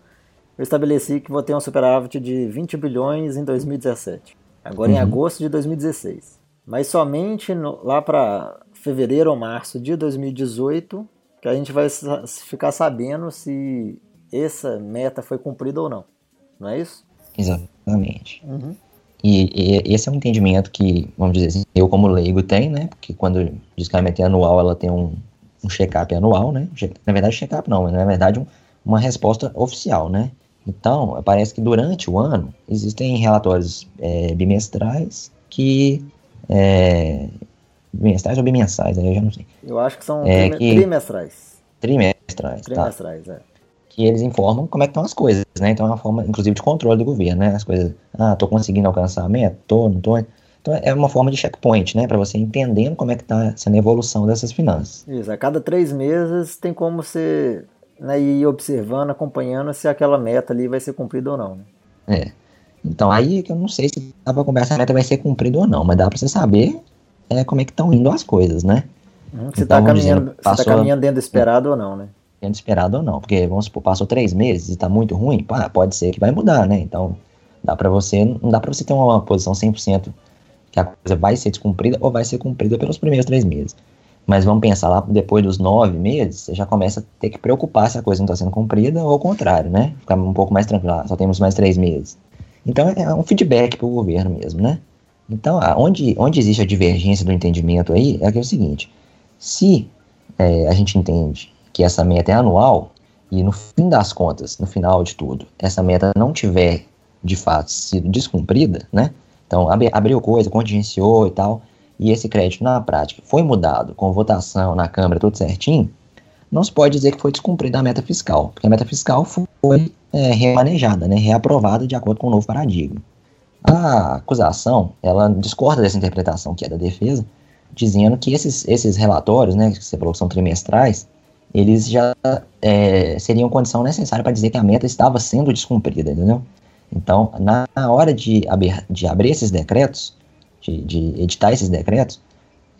eu estabeleci que vou ter um superávit de 20 bilhões em 2017. Agora em Uhum. agosto de 2016. Mas somente no- lá para fevereiro ou março de 2018 que a gente vai ficar sabendo se essa meta foi cumprida ou não. Não é isso? exatamente. Uhum. E, e esse é um entendimento que, vamos dizer assim, eu como leigo tenho, né? Porque quando diz que a meta é anual, ela tem um, um check-up anual, né? Na verdade, check-up não, mas na verdade um- uma resposta oficial, né? Então, parece que durante o ano existem relatórios é, bimestrais que... É, bimestrais ou bimensais, aí eu já não sei. Eu acho que são É trime- que- trimestrais. Trimestrais, tá? Trimestrais, é. Que eles informam como é que estão as coisas, né? Então é uma forma, inclusive, de controle do governo, né? As coisas, ah, tô conseguindo alcançar a meta, tô, não tô. Então é uma forma de checkpoint, né? Para você entendendo como é que tá sendo a evolução dessas finanças. Isso, a cada três meses tem como você né, ir observando, acompanhando se aquela meta ali vai ser cumprida ou não. né? É. Então aí que eu não sei se dá pra conversar se a meta vai ser cumprida ou não, mas dá pra você saber é, como é que estão indo as coisas, né? Uhum, Se Então, está vamos caminhando, dizendo, tá passou- caminhando dentro do esperado ou não, né? Sendo esperado ou não. Porque, vamos supor, passou três meses e tá muito ruim, pá, pode ser que vai mudar, né? Então, dá pra você, não dá pra você ter uma posição 100% que a coisa vai ser descumprida ou vai ser cumprida pelos primeiros três meses. Mas vamos pensar lá, depois dos nove meses, você já começa a ter que preocupar se a coisa não está sendo cumprida ou ao contrário, né? Ficar um pouco mais tranquilo, ah, só temos mais três meses. Então é um feedback para o governo mesmo, né? Então, onde, onde existe a divergência do entendimento aí é, é o seguinte: se é, a gente entende que essa meta é anual, e no fim das contas, no final de tudo, essa meta não tiver de fato sido descumprida, né? Então, abriu coisa, contingenciou e tal, e esse crédito na prática foi mudado com votação na Câmara, tudo certinho, não se pode dizer que foi descumprida a meta fiscal, porque a meta fiscal foi é, remanejada, né, reaprovada de acordo com o novo paradigma. A acusação, ela discorda dessa interpretação que é da defesa, dizendo que esses, esses relatórios, né, que você falou que são trimestrais, eles já é, seriam condição necessária para dizer que a meta estava sendo descumprida, entendeu? Então, na hora de, abrir, de abrir esses decretos, de, de editar esses decretos,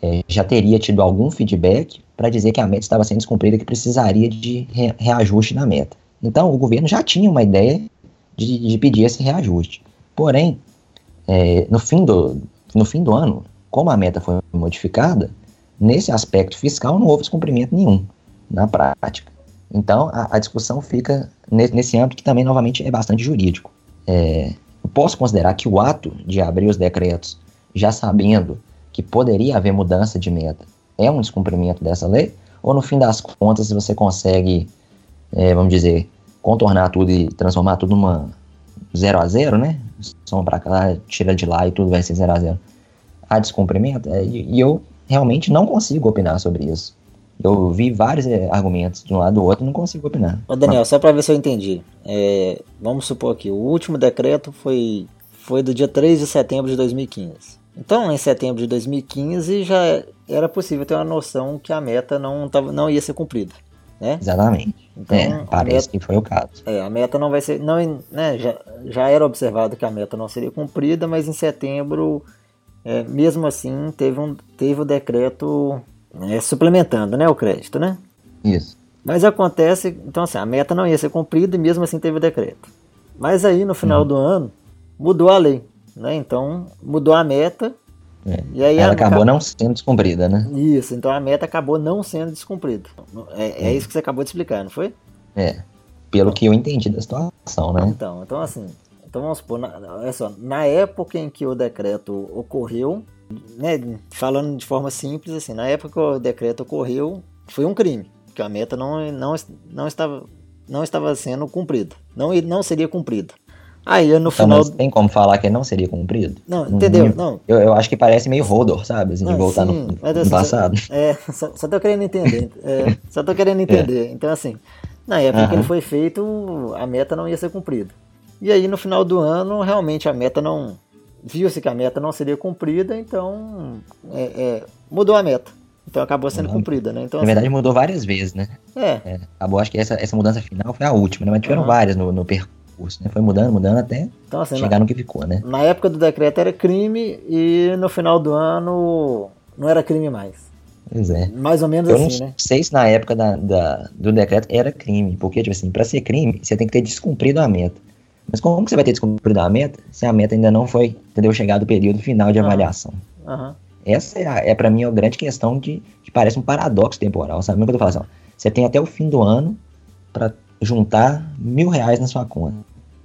é, já teria tido algum feedback para dizer que a meta estava sendo descumprida, que precisaria de re, reajuste na meta. Então, o governo já tinha uma ideia de, de pedir esse reajuste. Porém, é, no, fim do, no fim do ano, como a meta foi modificada, nesse aspecto fiscal não houve descumprimento nenhum na prática. Então, a, a discussão fica nesse, nesse âmbito que também, novamente, é bastante jurídico. É, posso considerar que o ato de abrir os decretos, já sabendo que poderia haver mudança de meta, é um descumprimento dessa lei? Ou, no fim das contas, você consegue, é, vamos dizer, contornar tudo e transformar tudo numa zero a zero, né? Soma para cá, tira de lá e tudo vai ser zero a zero. Há descumprimento? É, e eu realmente não consigo opinar sobre isso. Eu vi vários é, argumentos de um lado do outro não consigo opinar. Ô Daniel, só para ver se eu entendi. É, vamos supor que o último decreto foi, foi do dia 3 de setembro de 2015. Então, em setembro de 2015 já era possível ter uma noção que a meta não, tava, não ia ser cumprida. Né? Exatamente. Então, é, parece meta, que foi o caso. É, a meta não vai ser. Não, né, já, já era observado que a meta não seria cumprida, mas em setembro, é, mesmo assim, teve, um, teve o decreto é, suplementando né, o crédito, né? Isso. Mas acontece, então assim, a meta não ia ser cumprida e mesmo assim teve o decreto. Mas aí no final uhum. do ano mudou a lei, né? Então mudou a meta. É. E aí Ela acabou não sendo descumprida, né? Isso, então a meta acabou não sendo descumprida. É, é isso que você acabou de explicar, não foi? É. Pelo que eu entendi da situação, né? Então, então assim, então vamos supor, na, olha só, na época em que o decreto ocorreu, né, falando de forma simples, assim, na época que o decreto ocorreu, foi um crime, que a meta não, não, não, estava, não estava sendo cumprida, não, não seria cumprida. Aí no então, final. tem como falar que não seria cumprido? Não, entendeu? Não. Eu, eu acho que parece meio Rodor, sabe? Assim, de voltar sim, no, no assim, passado. Só, é, só, só tô querendo entender. É, só tô querendo entender. É. Então, assim, na época uh -huh. que ele foi feito, a meta não ia ser cumprida. E aí, no final do ano, realmente a meta não, viu-se que a meta não seria cumprida, então é, é, mudou a meta. Então acabou sendo uhum. cumprida, né? Então, Na verdade, assim, mudou várias vezes, né? É. é. Acabou, acho que essa, essa mudança final foi a última, né? Mas tiveram uhum. várias no, no percurso, né? Foi mudando, mudando até então, assim, chegar na, no que ficou, né? Na época do decreto era crime e no final do ano não era crime mais. Pois é. Mais ou menos Eu assim, não né? sei se na época da, da, do decreto era crime, porque, tipo assim, pra ser crime, você tem que ter descumprido a meta. Mas como que você vai ter descumprido a meta se a meta ainda não foi, entendeu, chegado o período final de avaliação? Uhum. Essa é, é para mim a grande questão de que parece um paradoxo temporal, sabe? Nunca eu tô falando assim, você tem até o fim do ano para juntar mil reais na sua conta.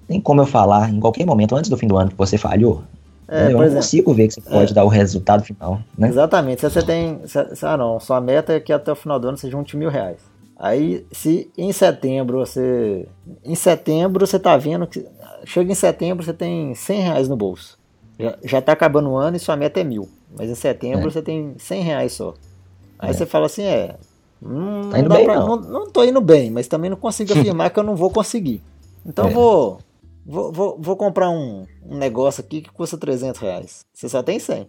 Tem como eu falar em qualquer momento antes do fim do ano que você falhou? É, eu não consigo ver que você pode é. dar o resultado final, né? Exatamente. Se você tem. Se, ah, não, sua meta é que até o final do ano você junte mil reais. Aí, se em setembro você. Em setembro você tá vendo que. Chega em setembro você tem 100 reais no bolso. Já, já tá acabando o ano e sua meta é mil. Mas em setembro é. você tem 100 reais só. Aí é. você fala assim: é. Hum, tá indo bem, pra, não. não. Não tô indo bem, mas também não consigo afirmar que eu não vou conseguir. Então é. vou, vou, vou. Vou comprar um, um negócio aqui que custa 300 reais. Você só tem 100.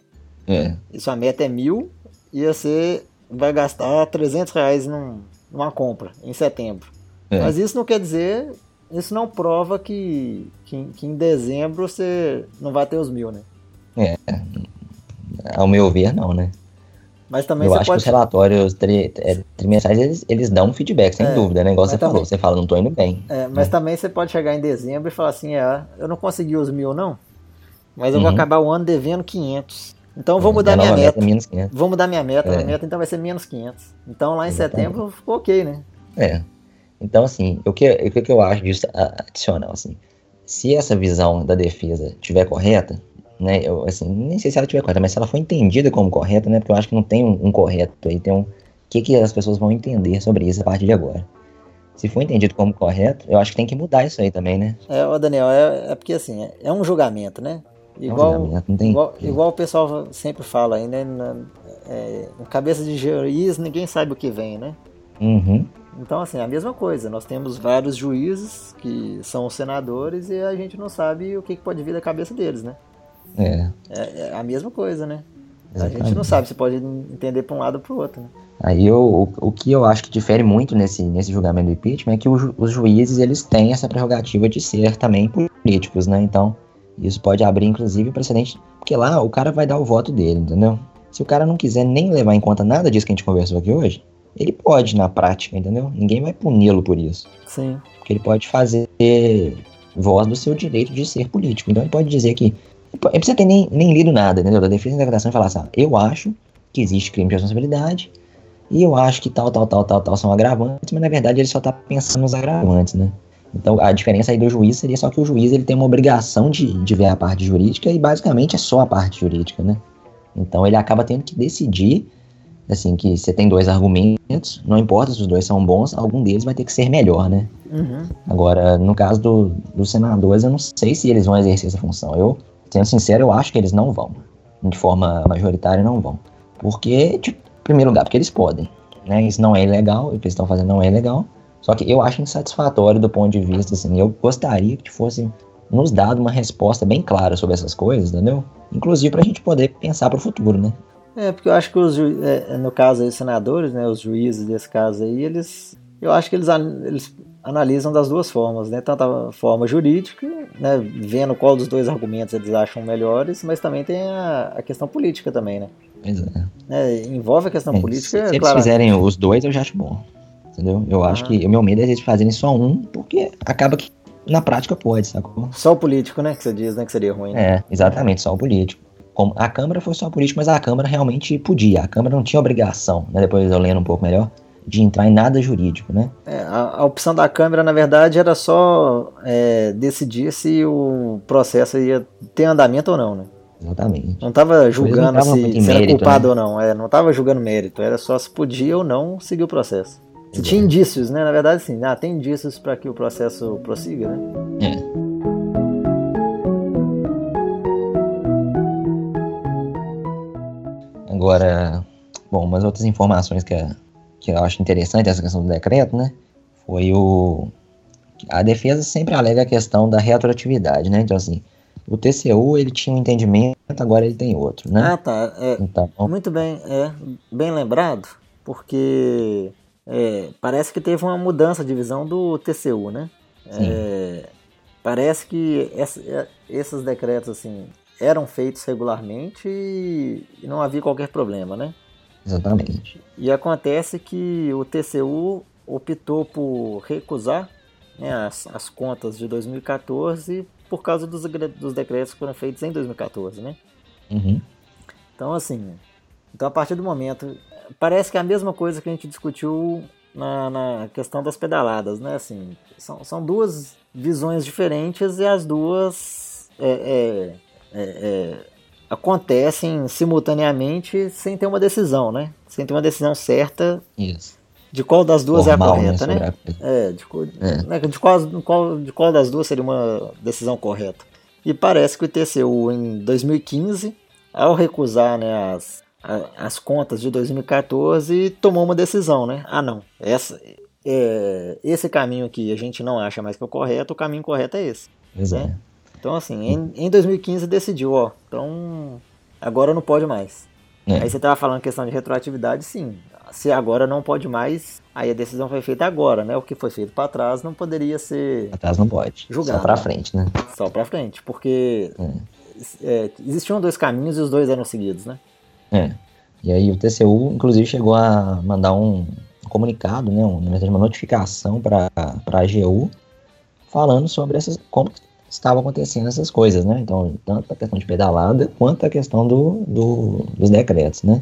É. E sua meta é mil e você vai gastar 300 reais num uma compra em setembro. É. Mas isso não quer dizer, isso não prova que, que, que, em dezembro você não vai ter os mil, né? É, ao meu ver, não, né? Mas também Eu acho pode... que os relatórios tri, é, trimestrais, eles, eles dão um feedback, sem é, dúvida, né? Igual você também... falou, você fala, não tô indo bem. É, mas né? também você pode chegar em dezembro e falar assim, é, eu não consegui os mil, não, mas eu uhum. vou acabar o ano devendo 500. Então vou É, mudar minha nova meta. é menos 500. Vou mudar minha meta. É. Minha meta então vai ser menos 500. Então lá em Exatamente. setembro ficou ok, né? É. Então, assim, o que, o que eu acho disso adicional, assim, se essa visão da defesa estiver correta, né, eu, assim, nem sei se ela estiver correta, mas se ela for entendida como correta, né, porque eu acho que não tem um, um correto aí, tem um, o que que as pessoas vão entender sobre isso a partir de agora. Se for entendido como correto, eu acho que tem que mudar isso aí também, né? É, Daniel, é, é porque assim, é, é um julgamento, né? Igual, tem igual, igual o pessoal sempre fala aí, né? Na, é, cabeça de juiz, ninguém sabe o que vem, né? Uhum, Então, assim, é a mesma coisa. Nós temos vários juízes que são os senadores e a gente não sabe o que pode vir da cabeça deles, né? é, É, é a mesma coisa, né? A gente exatamente. não sabe se pode entender para um lado ou para o outro. Né? Aí eu, o, o que eu acho que difere muito nesse, nesse julgamento do impeachment é que o os juízes eles têm essa prerrogativa de ser também políticos, né? Então, isso pode abrir, inclusive, precedente. Porque lá o cara vai dar o voto dele, entendeu? Se o cara não quiser nem levar em conta nada disso que a gente conversou aqui hoje, ele pode na prática, entendeu? Ninguém vai puni-lo por isso. Sim. Porque ele pode fazer voz do seu direito de ser político. Então ele pode dizer que. Ele precisa ter nem, nem lido nada, entendeu? Da defesa da declaração e falar assim: ah, eu acho que existe crime de responsabilidade e eu acho que tal, tal, tal, tal, tal são agravantes, mas na verdade ele só tá pensando nos agravantes, né? Então a diferença aí do juiz seria só que o juiz ele tem uma obrigação de, de ver a parte jurídica e basicamente é só a parte jurídica, né? Então ele acaba tendo que decidir, assim, que você tem dois argumentos, não importa se os dois são bons, algum deles vai ter que ser melhor, né? Uhum. Agora, no caso do, dos senadores, eu não sei se eles vão exercer essa função. Eu, sendo sincero, eu acho que eles não vão. De forma majoritária, não vão. Porque, tipo, em primeiro lugar, porque eles podem. Né? Isso não é ilegal, o que eles estão fazendo não é ilegal. Só que eu acho insatisfatório do ponto de vista, assim, eu gostaria que fosse nos dado uma resposta bem clara sobre essas coisas, entendeu? Inclusive pra gente poder pensar pro futuro, né? É, porque eu acho que os é, no caso aí, os senadores, né, os juízes desse caso aí, eles. Eu acho que eles, eles analisam das duas formas, né? Tanto a forma jurídica, né? Vendo qual dos dois argumentos eles acham melhores, mas também tem a, a questão política também, né? Pois é. É, envolve a questão É, política, se, se eles claro. fizerem os dois, eu já acho bom. Entendeu? Eu acho Ah. que o meu medo é eles fazerem só um, porque acaba que na prática pode, sacou? Só o político, né? Que você diz, né? Que seria ruim. né? É, exatamente, só o político. Como a Câmara foi só político, mas a Câmara realmente podia. A Câmara não tinha obrigação, né? Depois eu lendo um pouco melhor, de entrar em nada jurídico, né? É, a, a opção da Câmara, na verdade, era só é, decidir se o processo ia ter andamento ou não, né? Exatamente. Não estava julgando davam se, se era mérito, culpado né? ou não. É, não estava julgando mérito. Era só se podia ou não seguir o processo. Tinha indícios, né? Na verdade, sim. Ah, tem indícios para que o processo prossiga, né? É. Agora, bom, umas outras informações que, que eu acho interessante essa questão do decreto, né? Foi o. A defesa sempre alega a questão da retroatividade, né? Então, assim, o TCU ele tinha um entendimento, agora ele tem outro, né? Ah, tá. É, Então, muito bem, é bem lembrado, porque é, parece que teve uma mudança de visão do TCU, né? É, parece que essa- esses decretos assim eram feitos regularmente e não havia qualquer problema, né? exatamente. E acontece que o TCU optou por recusar né, as, as contas de 2014 por causa dos, dos decretos que foram feitos em 2014, né? Uhum. Então, assim, então a partir do momento. Parece que é a mesma coisa que a gente discutiu na, na questão das pedaladas, né? Assim, são, são duas visões diferentes e as duas é, é, é, é, acontecem simultaneamente sem ter uma decisão, né? Sem ter uma decisão certa Isso. de qual das duas Formal, é a correta, né? a coisa. É, de, É. né, de, qual, qual- de qual das duas seria uma decisão correta. E parece que o TCU, em 2015, ao recusar né, as, as contas de 2014, tomou uma decisão, né? Ah, não, essa, é, esse caminho aqui a gente não acha mais que é o correto, o caminho correto é esse. Pois é. Então, assim, em, em 2015 decidiu, ó, então agora não pode mais. É. Aí você tava falando questão de retroatividade, sim. Se agora não pode mais, aí a decisão foi feita agora, né? O que foi feito para trás não poderia ser Atrás não pode. Julgado, Só pra né? frente, né? só para frente, porque é, existiam dois caminhos e os dois eram seguidos, né? É. E aí o TCU, inclusive, chegou a mandar um comunicado, né? Um, uma notificação para a AGU falando sobre essas. como estavam acontecendo essas coisas, né? Então, tanto a questão de pedalada quanto a questão do, do dos decretos, né?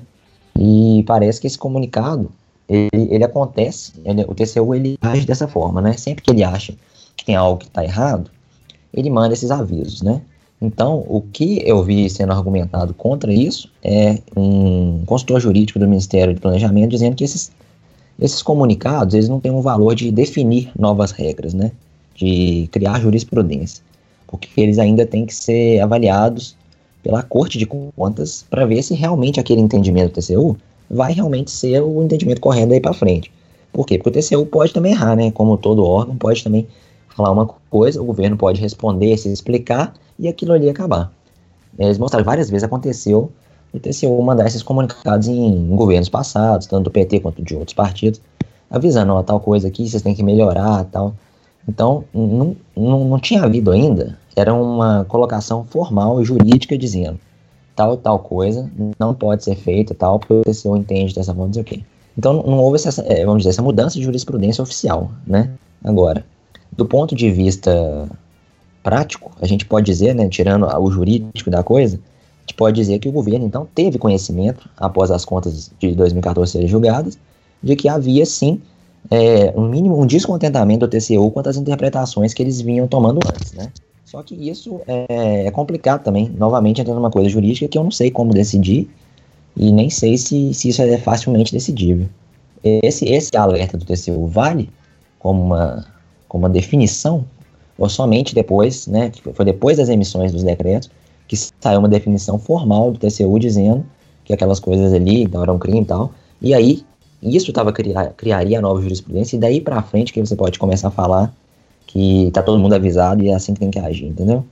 E parece que esse comunicado, ele, ele acontece, ele, o TCU ele age dessa forma, né? Sempre que ele acha que tem algo que está errado, ele manda esses avisos, né? Então, o que eu vi sendo argumentado contra isso é um consultor jurídico do Ministério de Planejamento dizendo que esses, esses comunicados eles não têm um valor de definir novas regras, né? De criar jurisprudência, porque eles ainda têm que ser avaliados pela Corte de Contas para ver se realmente aquele entendimento do TCU vai realmente ser o entendimento correto daí para frente. Por quê? Porque o TCU pode também errar, né? Como todo órgão, pode também falar uma coisa, o governo pode responder, se explicar e aquilo ali acabar. Eles mostraram várias vezes, aconteceu o mandar esses comunicados em, governos passados, tanto do PT quanto de outros partidos, avisando, ó, tal coisa aqui, vocês têm que melhorar, tal. Então, não, não, não tinha havido ainda, era uma colocação formal e jurídica dizendo tal tal coisa não pode ser feita, tal, porque o TCU entende dessa forma, sei o quê. Então, não houve essa, é, vamos dizer, essa mudança de jurisprudência oficial, né? Agora, do ponto de vista prático, a gente pode dizer, né, tirando o jurídico da coisa, a gente pode dizer que o governo, então, teve conhecimento, após as contas de 2014 serem julgadas, de que havia, sim, é, um mínimo, um descontentamento do TCU quanto às interpretações que eles vinham tomando antes, né? Só que isso é, é complicado também, novamente entrando numa coisa jurídica que eu não sei como decidir e nem sei se, se isso é facilmente decidível. Esse, esse alerta do TCU vale como uma, uma definição ou somente depois, né, que foi depois das emissões dos decretos, que saiu uma definição formal do TCU dizendo que aquelas coisas ali não eram crime e tal. E aí, isso tava, criar, criaria nova jurisprudência, e daí para frente que você pode começar a falar que tá todo mundo avisado e é assim que tem que agir, entendeu?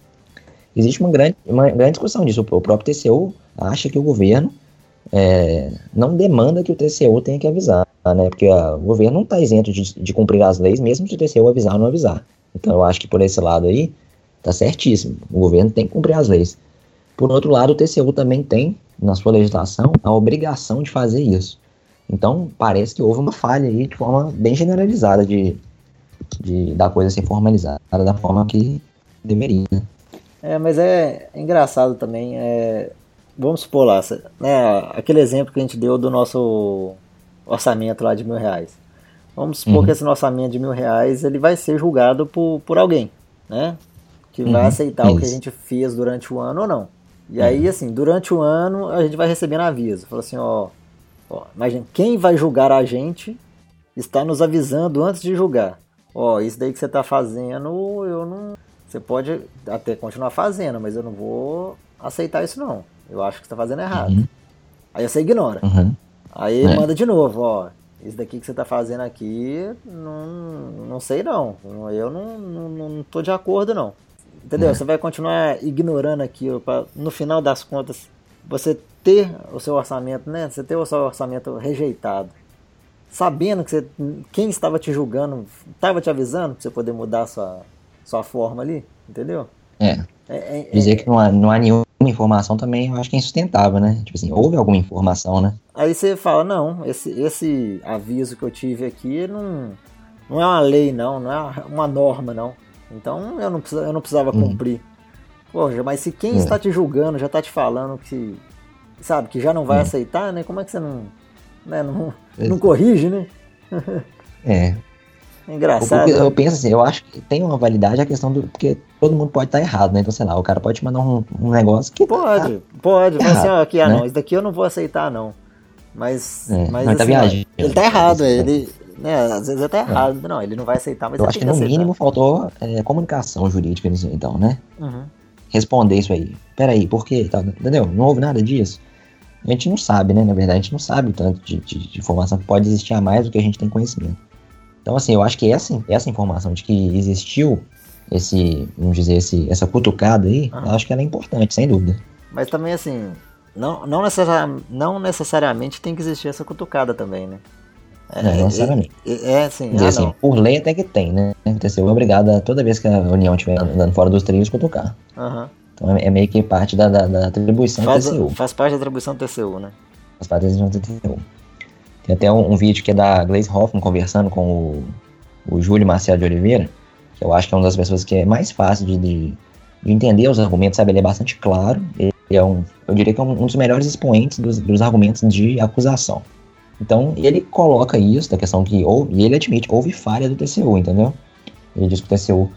Existe uma grande, uma grande discussão disso. O próprio TCU acha que o governo é, não demanda que o TCU tenha que avisar, né? Porque a, o governo não está isento de, de, cumprir as leis, mesmo o TCU avisar ou não avisar. Então eu acho que por esse lado aí tá certíssimo. O governo tem que cumprir as leis. Por outro lado, o TCU também tem, na sua legislação, a obrigação de fazer isso. Então, parece que houve uma falha aí de forma bem generalizada de, de da coisa ser formalizada da forma que deveria. É, mas é engraçado também. É, vamos supor lá, né, aquele exemplo que a gente deu do nosso orçamento lá de mil reais. Vamos supor uhum. que esse orçamento de mil reais ele vai ser julgado por, por alguém, né? Que uhum. vai aceitar Isso. o que a gente fez durante o ano ou não. E uhum. aí, assim, durante o ano a gente vai recebendo aviso. Fala assim, ó, ó, imagina, quem vai julgar a gente está nos avisando antes de julgar. Ó, isso daí que você está fazendo, eu não. Você pode até continuar fazendo, mas eu não vou aceitar isso não. Eu acho que você está fazendo errado. Uhum. Aí você ignora. Aí é. manda de novo, ó isso daqui que você está fazendo aqui, não, não sei não. Eu não, não, não tô de acordo não. Entendeu? É. Você vai continuar ignorando aquilo para no final das contas você ter o seu orçamento, né? Você ter o seu orçamento rejeitado. Sabendo que você, quem estava te julgando estava te avisando para você poder mudar sua, sua forma ali, entendeu? É. é, é Dizer é, que não há, não há nenhuma informação também eu acho que é insustentável, né? Tipo assim, houve alguma informação, né? Aí você fala, não, esse, esse aviso que eu tive aqui não, não é uma lei, não, não é uma norma, não. Então eu não, precisava, eu não precisava uhum. cumprir. Poxa, mas se quem é. está te julgando já está te falando que, sabe, que já não vai é. aceitar, né? Como é que você não, né, não, não corrige, né? é. Engraçado. Eu, eu penso assim, eu acho que tem uma validade a questão do. Porque todo mundo pode estar errado, né? Então, sei lá, o cara pode te mandar um, um negócio que. Pode, tá pode. Errado, assim, ó, aqui, ah, né? não, isso daqui eu não vou aceitar, não. Mas. É, mas, mas tá assim, tá viajando. Ele tá errado, ele. Né, às vezes ele tá errado. É. Não, ele não vai aceitar, mas Eu acho que, no mínimo faltou é, comunicação jurídica nisso, então, né? Uhum. Responder isso aí. Peraí, por quê? Tá, entendeu? Não houve nada disso. A gente não sabe, né? Na verdade, a gente não sabe o tanto de, de, de informação que pode existir a mais do que a gente tem conhecimento. Então, assim, eu acho que essa, essa informação de que existiu esse, vamos dizer, esse, essa cutucada aí, ah. eu acho que ela é importante, sem dúvida. Mas também, assim, não, não, necessari não necessariamente tem que existir essa cutucada também, né? É, não, não necessariamente. É, é assim, ah, assim por lei até que tem, né? Você é obrigado a, toda vez que a União estiver andando fora dos trilhos, cutucar. Uhum. Então é, é, meio que parte da, da, da atribuição faz, do TCU. Faz parte da atribuição do TCU, né? Faz parte da atribuição do TCU. Tem até um, um, vídeo que é da Glaze Hoffman conversando com o, o Júlio Marcelo de Oliveira, que Eu acho que é uma das pessoas que é mais fácil de, de, de entender os argumentos, sabe? Ele é bastante claro. Ele é um, eu diria que é um, um dos melhores expoentes dos, dos, argumentos de acusação. Então, ele coloca isso, da questão que houve, e ele admite, houve falha do TCU, entendeu? Ele diz que o TCU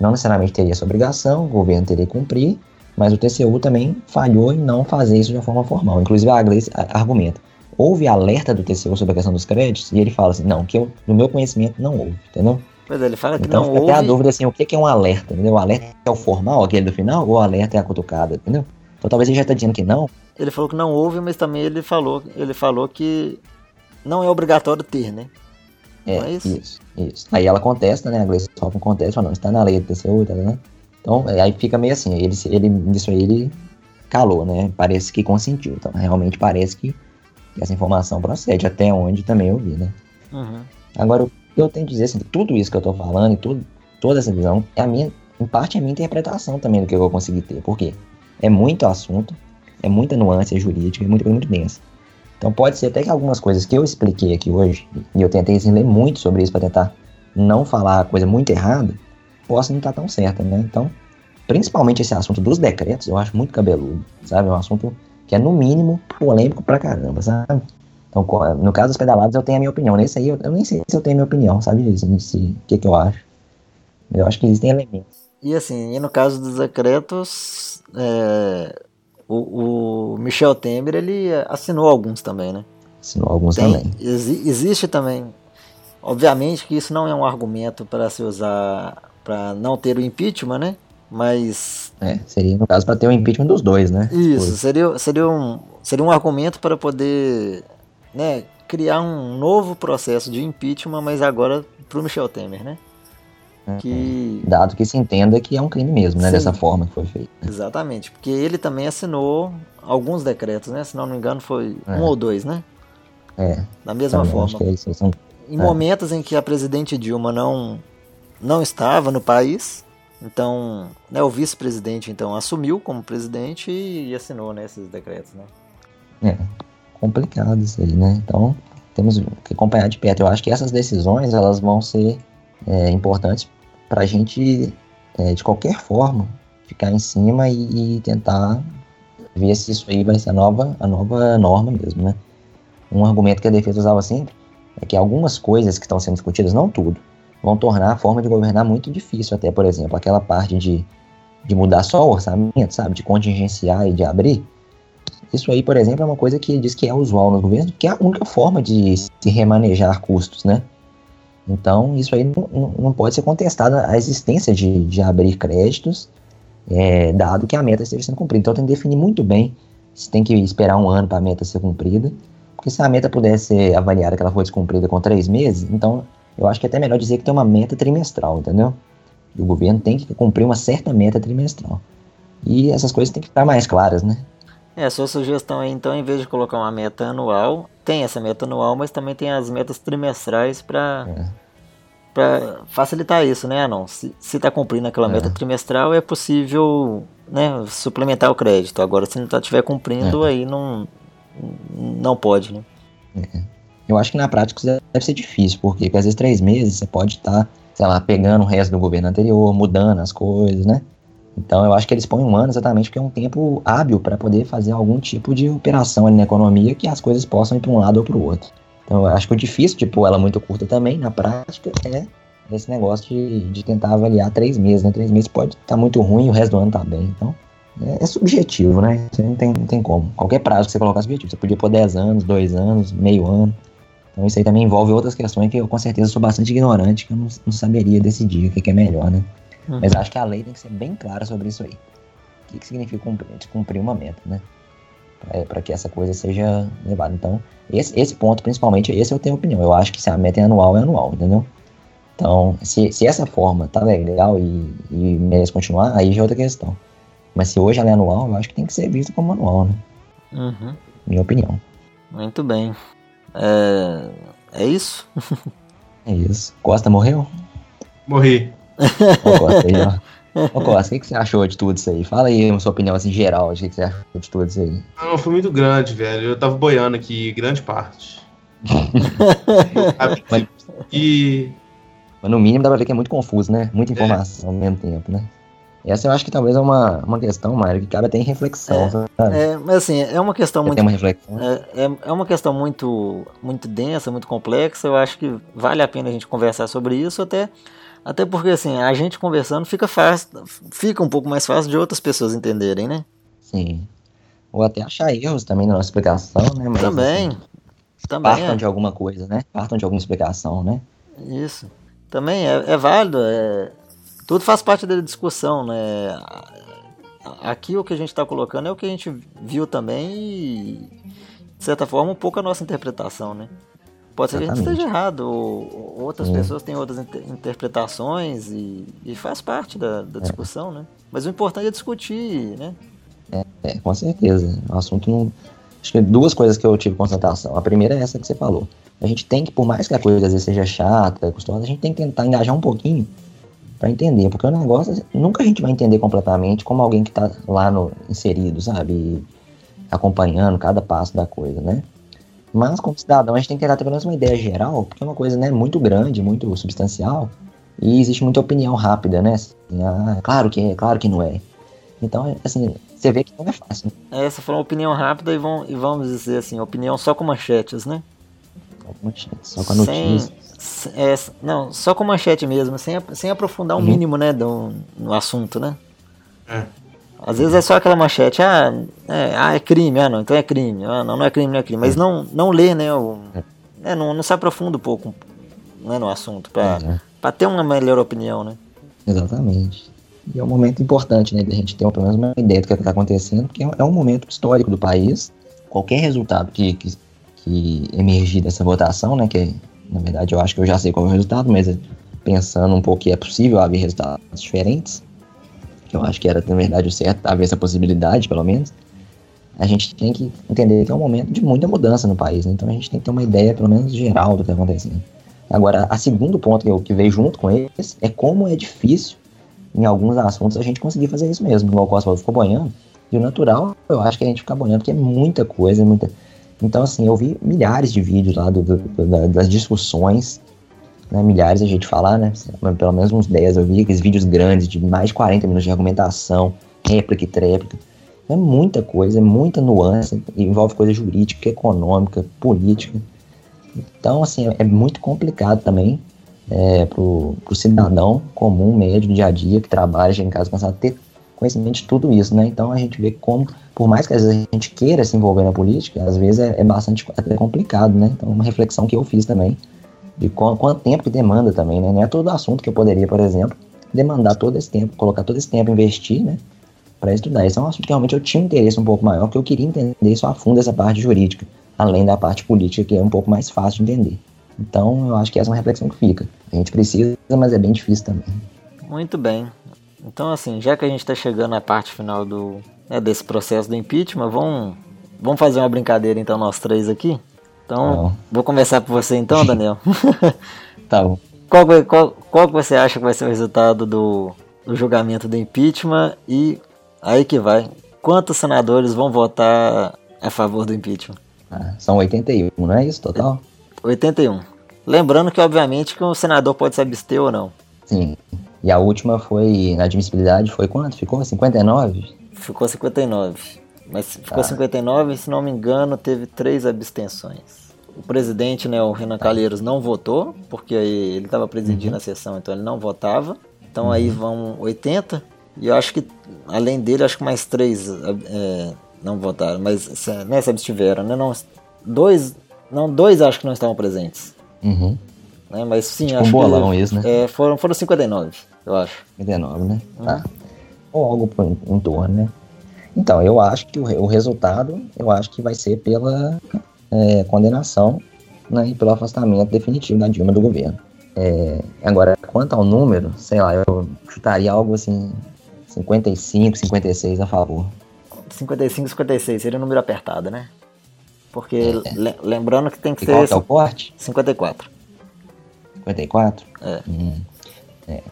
não necessariamente teria essa obrigação, o governo teria que cumprir, mas o TCU também falhou em não fazer isso de uma forma formal. Inclusive, a Gleice argumenta, houve alerta do TCU sobre a questão dos créditos, e ele fala assim, não, que eu, no meu conhecimento não houve, entendeu? Pois é, ele fala que então, não fica houve... até a dúvida assim, o que é um alerta, entendeu? O alerta é o formal, aquele do final, ou o alerta é a cutucada, entendeu? Então talvez ele já está dizendo que não. Ele falou que não houve, mas também ele falou, ele falou que não é obrigatório ter, né? É, é isso? isso? isso, Aí ela contesta, né? A Gleice Hoffmann contesta, fala, não, está na lei do TCU, tá, né? Então, aí fica meio assim, ele, ele, isso aí ele calou, né? Parece que consentiu. Então, realmente parece que essa informação procede, até onde também eu vi, né? Uhum. Agora, o que eu tenho que dizer, assim, tudo isso que eu tô falando e tudo, toda essa visão, é a minha, em parte, é a minha interpretação também do que eu vou conseguir ter. Por quê? É muito assunto, é muita nuance jurídica, é muita coisa muito densa. Então pode ser até que algumas coisas que eu expliquei aqui hoje, e eu tentei assim, ler muito sobre isso para tentar não falar a coisa muito errada, possa não estar tá tão certa, né? Então, principalmente esse assunto dos decretos, eu acho muito cabeludo, sabe? É um assunto que é, no mínimo, polêmico pra caramba, sabe? Então, no caso dos pedalados, eu tenho a minha opinião. Nesse aí, eu, eu nem sei se eu tenho a minha opinião, sabe? o que, que eu acho. Eu acho que existem elementos. E assim, e no caso dos decretos, é, o, o, Michel Temer, ele assinou alguns também, né? Assinou alguns Tem, também. Exi, existe também. Obviamente que isso não é um argumento para se usar para não ter o impeachment, né? Mas. É, seria no caso para ter o impeachment dos dois, né? Isso, seria, seria, um, seria um argumento para poder né, criar um novo processo de impeachment, mas agora para o Michel Temer, né? Que... Dado que se entenda que é um crime mesmo, né? Sim. Dessa forma que foi feito. Né? Exatamente, porque ele também assinou alguns decretos, né? Se não me engano, foi é. um ou dois, né? É. Da mesma também forma. É são... Em é. momentos em que a presidente Dilma não, não estava no país, então né, o vice-presidente então assumiu como presidente e, assinou né, esses decretos, né? É, complicado isso aí, né? Então temos que acompanhar de perto. Eu acho que essas decisões elas vão ser é, importantes para a gente, é, de qualquer forma, ficar em cima e, e, tentar ver se isso aí vai ser a nova, a nova norma mesmo, né? Um argumento que a defesa usava sempre é que algumas coisas que estão sendo discutidas, não tudo, vão tornar a forma de governar muito difícil, até, por exemplo, aquela parte de, de mudar só o orçamento, sabe, de contingenciar e de abrir, isso aí, por exemplo, é uma coisa que diz que é usual nos governos, que é a única forma de se remanejar custos, né? Então, isso aí não, não pode ser contestada a existência de, de abrir créditos, é, dado que a meta esteja sendo cumprida. Então, tem que definir muito bem se tem que esperar um ano para a meta ser cumprida, porque se a meta pudesse ser avaliada que ela foi descumprida com três meses, então eu acho que é até melhor dizer que tem uma meta trimestral, entendeu? E o governo tem que cumprir uma certa meta trimestral. E essas coisas têm que ficar mais claras, né? É, a sua sugestão aí, então, em vez de colocar uma meta anual, tem essa meta anual, mas também tem as metas trimestrais para é. facilitar isso, né? Não, se está cumprindo aquela é. meta trimestral, é possível né, suplementar o crédito. Agora, se não estiver tá, cumprindo, é. aí não, não pode, né? É. Eu acho que na prática isso deve ser difícil, porque, às vezes três meses você pode estar, tá, sei lá, pegando o resto do governo anterior, mudando as coisas, né? Então eu acho que eles põem um ano exatamente porque é um tempo hábil para poder fazer algum tipo de operação ali na economia que as coisas possam ir para um lado ou para o outro. Então eu acho que o difícil, tipo, ela muito curta também, na prática, é esse negócio de, de tentar avaliar três meses, né? Três meses pode estar tá muito ruim e o resto do ano tá bem. Então é, é subjetivo, né? Você não tem, não tem como. Qualquer prazo que você colocar é subjetivo. Você podia pôr 10 anos, 2 anos, meio ano. Então isso aí também envolve outras questões que eu com certeza sou bastante ignorante, que eu não, não saberia decidir o que, que é melhor, né? Uhum. Mas acho que a lei tem que ser bem clara sobre isso aí. O que, que significa cumprir, cumprir uma meta, né? Para que essa coisa seja levada. Então, esse, esse ponto, principalmente, esse eu tenho opinião. Eu acho que se a meta é anual, é anual, entendeu? Então, se, se essa forma tá legal e, e merece continuar, aí já é outra questão. Mas se hoje ela é anual, eu acho que tem que ser visto como anual, né? Uhum. Minha opinião. Muito bem. É, é isso? é isso. Costa morreu? Morri. Ô, Costa, aí, ó. Ô, Costa, o que, você achou de tudo isso aí? Fala aí a sua opinião assim, geral, de que você achou de tudo isso aí. Não, foi muito grande, velho. Eu tava boiando aqui grande parte. e Mas no mínimo dá pra ver que é muito confuso, né? Muita informação ao mesmo tempo, né? Essa eu acho que talvez é uma, uma questão, Mário, que cabe até em reflexão, é? É, mas assim, é uma questão muito. Tem uma reflexão. É, é, é, uma questão muito, muito densa, muito complexa. Eu acho que vale a pena a gente conversar sobre isso, até, até porque assim, a gente conversando fica fácil, fica um pouco mais fácil de outras pessoas entenderem, né? Sim. Ou até achar erros também na nossa explicação, né? Mas, também. Assim, também. Partam é. de alguma coisa, né? Partam de alguma explicação, né? Isso. Também é, é válido. É, tudo faz parte da discussão, né? Aqui o que a gente está colocando é o que a gente viu também e, de certa forma, um pouco a nossa interpretação, né? Pode ser Exatamente. que a gente esteja errado, ou, ou outras pessoas têm outras inter interpretações e, e, faz parte da, da discussão, é. né? Mas o importante é discutir, né? É, é, com certeza. O assunto não. Acho que duas coisas que eu tive constatação. A primeira é essa que você falou. A gente tem que, por mais que a coisa às vezes seja chata, custosa, a gente tem que tentar engajar um pouquinho para entender, porque o negócio nunca a gente vai entender completamente como alguém que tá lá no inserido, sabe, acompanhando cada passo da coisa, né? Mas como cidadão a gente tem que ter pelo menos uma ideia geral, porque é uma coisa, né, muito grande, muito substancial, e existe muita opinião rápida, né? Assim, ah, claro que é, claro que não é. Então, assim, você vê que não é fácil. É, essa foi uma opinião rápida e, vão, e vamos dizer assim, opinião só com manchetes, né? Só com manchetes, só com a notícia. Sem, é, não, só com manchete mesmo, sem, sem aprofundar o um uhum. mínimo, né, do, no assunto, né? É. Às vezes é só aquela manchete, ah é, ah, é crime, ah, não, então é crime, ah, não, não é crime, não é crime. Mas é. não, não lê, né, o, é. não, não se aprofunda um pouco né, no assunto, para é. ter uma melhor opinião, né? Exatamente. E é um momento importante, né, da gente ter pelo menos uma ideia do que está acontecendo, porque é um momento histórico do país. Qualquer resultado que, que, que emergir dessa votação, né, que na verdade eu acho que eu já sei qual é o resultado, mas pensando um pouco que é possível haver resultados diferentes, eu acho que era na verdade o certo, haver essa possibilidade, pelo menos, a gente tem que entender que é um momento de muita mudança no país, né? então a gente tem que ter uma ideia, pelo menos geral, do que está acontecendo. Agora, a segundo ponto que, eu, que veio junto com esse é como é difícil em alguns assuntos a gente conseguir fazer isso mesmo. Igual o Costa ficou boiando. E o natural, eu acho que a gente fica boiando, porque é muita coisa, muita. Então, assim, eu vi milhares de vídeos lá do, do, do, das discussões, né? Milhares a gente falar, né? Pelo menos uns 10 eu vi, aqueles vídeos grandes de mais de 40 minutos de argumentação, réplica e tréplica. É muita coisa, é muita nuance, envolve coisa jurídica, econômica, política. Então, assim, é muito complicado também é, para o cidadão comum, médio, dia a dia, que trabalha, em casa cansado, ter conhecimento de tudo isso, né? Então a gente vê como, por mais que às vezes a gente queira se envolver na política, às vezes é, é bastante até complicado, né? Então uma reflexão que eu fiz também, de quanto, quanto tempo que demanda também, né? Não é todo assunto que eu poderia, por exemplo, demandar todo esse tempo, colocar todo esse tempo, investir, né? Para estudar. Esse é um assunto que realmente eu tinha um interesse um pouco maior, porque eu queria entender isso a fundo, essa parte jurídica, além da parte política, que é um pouco mais fácil de entender. Então, eu acho que essa é uma reflexão que fica. A gente precisa, mas é bem difícil também. Muito bem. Então, assim, já que a gente está chegando à parte final do, né, desse processo do impeachment, vamos, vamos fazer uma brincadeira, então, nós três aqui? Então, vou começar por você, então, Daniel. tá bom. Qual, qual, qual que você acha que vai ser o resultado do, do julgamento do impeachment? E aí que vai. Quantos senadores vão votar a favor do impeachment? Ah, são 81, não é isso total? 81. Lembrando que, obviamente, que o senador pode se abster ou não. Sim. E a última foi, na admissibilidade, foi quanto? Ficou 59? Ficou 59. Mas ficou tá. 59, se não me engano, teve três abstenções. O presidente, né, o Renan Calheiros, não votou, porque ele estava presidindo uhum. a sessão, então ele não votava. Então uhum. aí vão 80. E eu acho que, além dele, acho que mais três é, não votaram. Mas né, se abstiveram, né? Não, dois não, dois acho que não estavam presentes. Uhum. Né? Mas sim, tipo acho um bolão que. Isso, né? É, foram, foram 59, eu acho. 59, né? Uhum. Tá. Ou algo por em torno, né? Então, eu acho que o, o resultado, eu acho que vai ser pela é, condenação né, e pelo afastamento definitivo da Dilma do governo. É, agora, quanto ao número, sei lá, eu chutaria algo assim, 55, 56 a favor. 55, 56, seria um número apertado, né? Porque é. lembrando que tem que e ser. Qual que é o corte? 54. 54? É. Hum. é.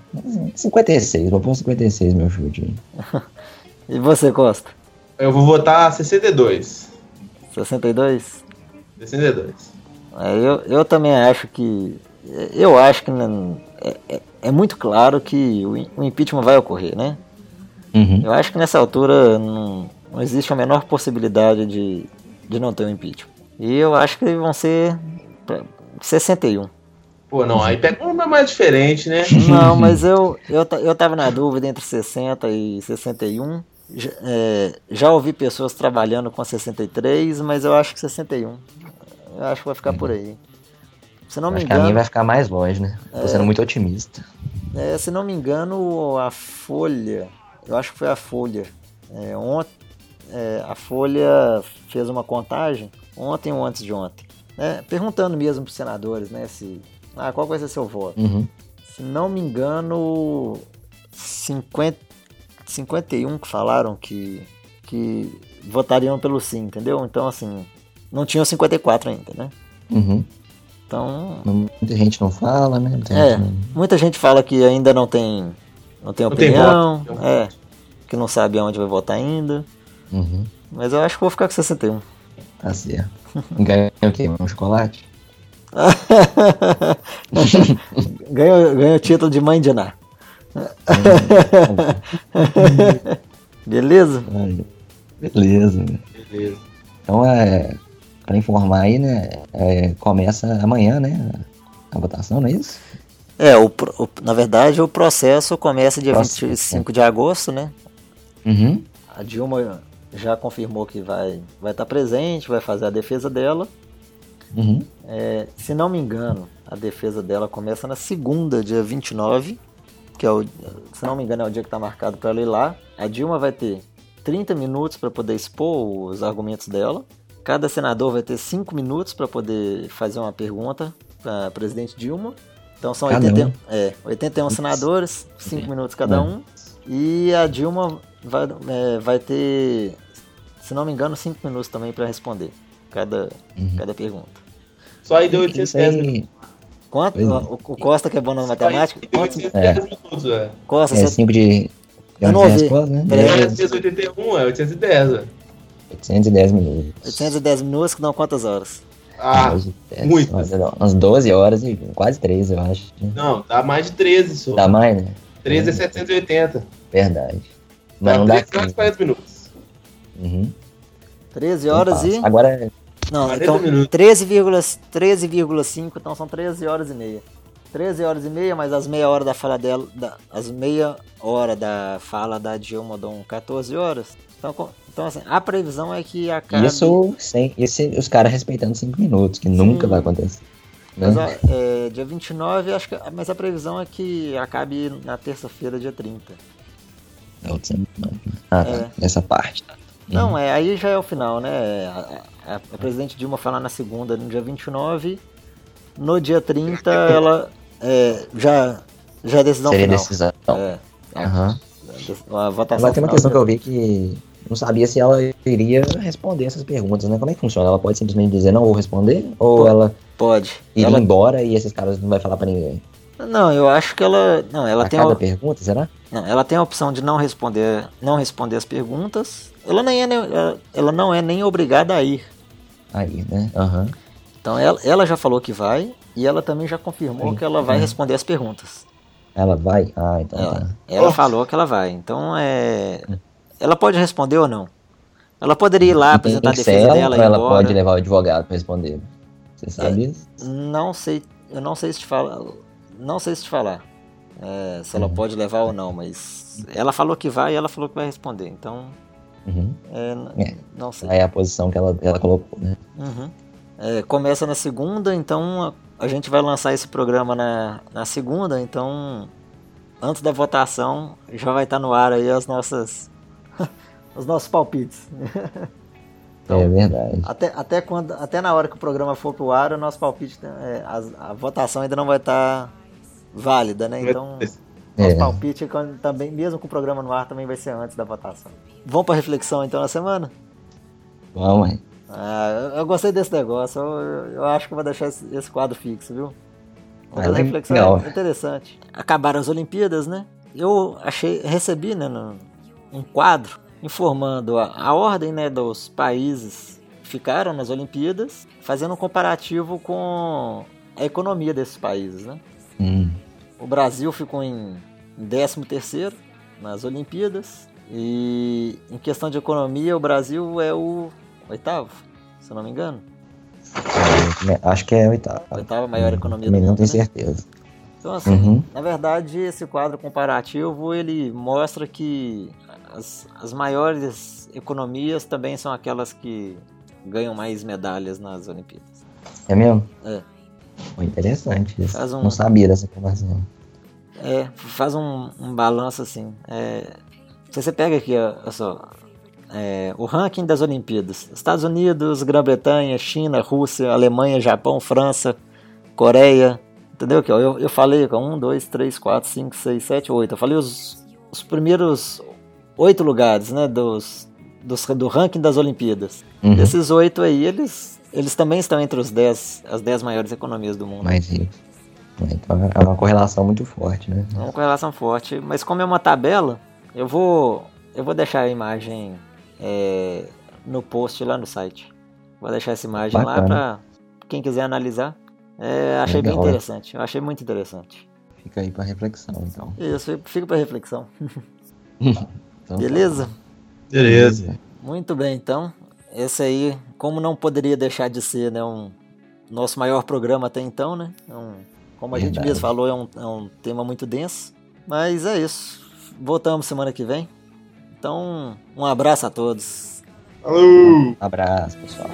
56, vou pôr 56 meu chute. e você, Costa? Eu vou votar 62. 62? 62. É, eu, eu também acho que eu acho que é, é, é, muito claro que o, o, impeachment vai ocorrer, né? Uhum. Eu acho que nessa altura não, não existe a menor possibilidade de, de não ter um impeachment. E eu acho que vão ser 61. Pô, não, aí pega um número mais diferente, né? Não, mas eu, eu, eu tava na dúvida entre 60 e 61. Já, é, já ouvi pessoas trabalhando com 63, mas eu acho que 61. Eu acho que vai ficar por aí. Se não me engano. a minha vai ficar mais longe, né? Tô é, sendo muito otimista. É, se não me engano, a Folha. Eu acho que foi a Folha. É, ontem, é, a Folha fez uma contagem ontem ou antes de ontem. Né, perguntando mesmo para os senadores, né? Se, ah, qual vai ser seu voto? Uhum. Se não me engano, 50, 51 que falaram que, que votariam pelo sim, entendeu? Então, assim, não tinham 54 ainda, né? Uhum. Então. Muita gente não fala, né? Muita é, gente não... muita gente fala que ainda não tem, não tem não opinião, tem voto, é, que não sabe aonde vai votar ainda. Uhum. Mas eu acho que vou ficar com 61. Tá certo. Ganhou o quê? Um chocolate? ganhou, ganhou o título de mãe de Ná. Beleza? Beleza. Beleza. Então, é, para informar aí, né, é, começa amanhã, né, a votação, não é isso? É, o, o na verdade o processo começa dia processo, 25 é. de agosto, né? Uhum. A Dilma já confirmou que vai vai estar presente, vai fazer a defesa dela. Uhum. É, se não me engano, a defesa dela começa na segunda, dia 29, que é o, se não me engano, é o dia que está marcado para ela ir lá. A Dilma vai ter 30 minutos para poder expor os argumentos dela. Cada senador vai ter 5 minutos para poder fazer uma pergunta para presidente Dilma. Então são 80, é, 81 senadores, 5 minutos cada um. E a Dilma vai, é, vai ter, se não me engano, 5 minutos também para responder cada, uhum. cada pergunta. Só aí deu 810 minutos. Quanto? O, o, Costa, que é bom na matemática, quantos? É. minutos, é. Costa, é 5 de... Eu não ouvi. Né? É 881, é 810. 810 minutos. 810 minutos que dão quantas horas? Ah, muito. Umas 12 horas e quase 13, eu acho. Não, dá mais de 13 só. Dá mais, né? 13 é 780. Verdade. Mas não, não dá 13 horas e 40 minutos. Uhum. 13 horas e... Agora... Não, então 13,5, 13, então são 13 horas e meia. 13 horas e meia, mas as meia hora da fala dela, da, as meia hora da fala da Dilma dão 14 horas. Então, então assim, a previsão é que acabe... Isso sem esse, os caras respeitando 5 minutos, que Sim. nunca vai acontecer. Né? Mas, ó, é, dia 29, acho que, mas a previsão é que acabe na terça-feira, dia 30. Não, não. Ah, tá. é. Essa parte. Não, uhum. é, aí já é o final, né? A, a, a, presidente Dilma falar na segunda, no dia 29. No dia 30, ela é, já, já é decisão Seria final. decisão. É, uhum. A votação Agora tem uma questão que eu vi que não sabia se ela iria responder essas perguntas, né? Como é que funciona? Ela pode simplesmente dizer não vou responder? Ou pode, ela pode. ir ela... embora e esses caras não vai falar para ninguém? Não, eu acho que ela. Não, ela a tem cada a... pergunta, será? Não, ela tem a opção de não responder, não responder as perguntas. Ela nem é, ela não é nem obrigada a ir. Aí, né? Uhum. Então ela, ela já falou que vai e ela também já confirmou Sim. que ela vai uhum. responder as perguntas. Ela vai? Ah, então ela, tá. Ela falou que ela vai. Então é. Ela pode responder ou não. Ela poderia ir lá apresentar a defesa dela ou ela embora. pode levar o advogado para responder? Você sabe é, isso? Não sei. Eu não sei se te falar não sei se te falar é, se ela uhum. pode levar ou não, mas ela falou que vai e ela falou que vai responder, então. Uhum. É, é. Não sei. Aí é a posição que ela, ela colocou, né? Uhum. É, começa na segunda, então a, a, gente vai lançar esse programa na, na segunda, então antes da votação já vai estar no ar aí as nossas os nossos palpites. Então, é verdade. Até, até, quando, até na hora que o programa for pro ar, o nosso palpite, é, a, a votação ainda não vai estar válida, né? Então, é. nosso palpite também, mesmo com o programa no ar, também vai ser antes da votação. Vamos para reflexão então na semana? Vamos, hein? Ah, eu, eu, gostei desse negócio. Eu, eu, acho que vou deixar esse, esse quadro fixo, viu? Mas a reflexão legal. é interessante. Acabaram as Olimpíadas, né? Eu achei, recebi, né, um quadro informando a, a ordem, né, dos países que ficaram nas Olimpíadas, fazendo um comparativo com a economia desses países, né? Hum. O Brasil ficou em 13 terceiro nas Olimpíadas e em questão de economia o Brasil é o oitavo, se eu não me engano. É, acho que é oitava. Oitava maior economia do não mundo, tenho né? certeza. Então, assim, Uhum. na verdade, esse quadro comparativo ele mostra que as, as maiores economias também são aquelas que ganham mais medalhas nas Olimpíadas. É mesmo? É. Pô, interessante isso. Faz um- Não sabia dessa informação. É, faz um, um balanço assim. É, se você pega aqui, olha só, é, o ranking das Olimpíadas: Estados Unidos, Grã-Bretanha, China, Rússia, Alemanha, Japão, França, Coreia. Entendeu? Aqui, ó, eu, eu falei, ó, 1, 2, 3, 4, 5, 6, 7, 8. Eu falei os, os primeiros oito lugares né, dos, dos, do ranking das Olimpíadas. Uhum. Esses oito aí, eles, eles também estão entre os dez, as 10 maiores economias do mundo. Mais rico. Então é uma correlação muito forte, né? É uma correlação forte, mas como é uma tabela, eu vou eu vou deixar a imagem é, no post lá no site. Vou deixar essa imagem lá Bacana. para quem quiser analisar. É, achei bem Legal. interessante. Eu achei muito interessante. Fica aí pra reflexão, então. Isso, fica para reflexão. Então, tá. Beleza? Beleza. Muito bem, então. Esse aí, como não poderia deixar de ser, né, um nosso maior programa até então, né? É um- como a gente Verdade. mesmo falou, é um, é um tema muito denso. Mas é isso. Voltamos semana que vem. Então, um abraço a todos. Falou! Abraço, pessoal.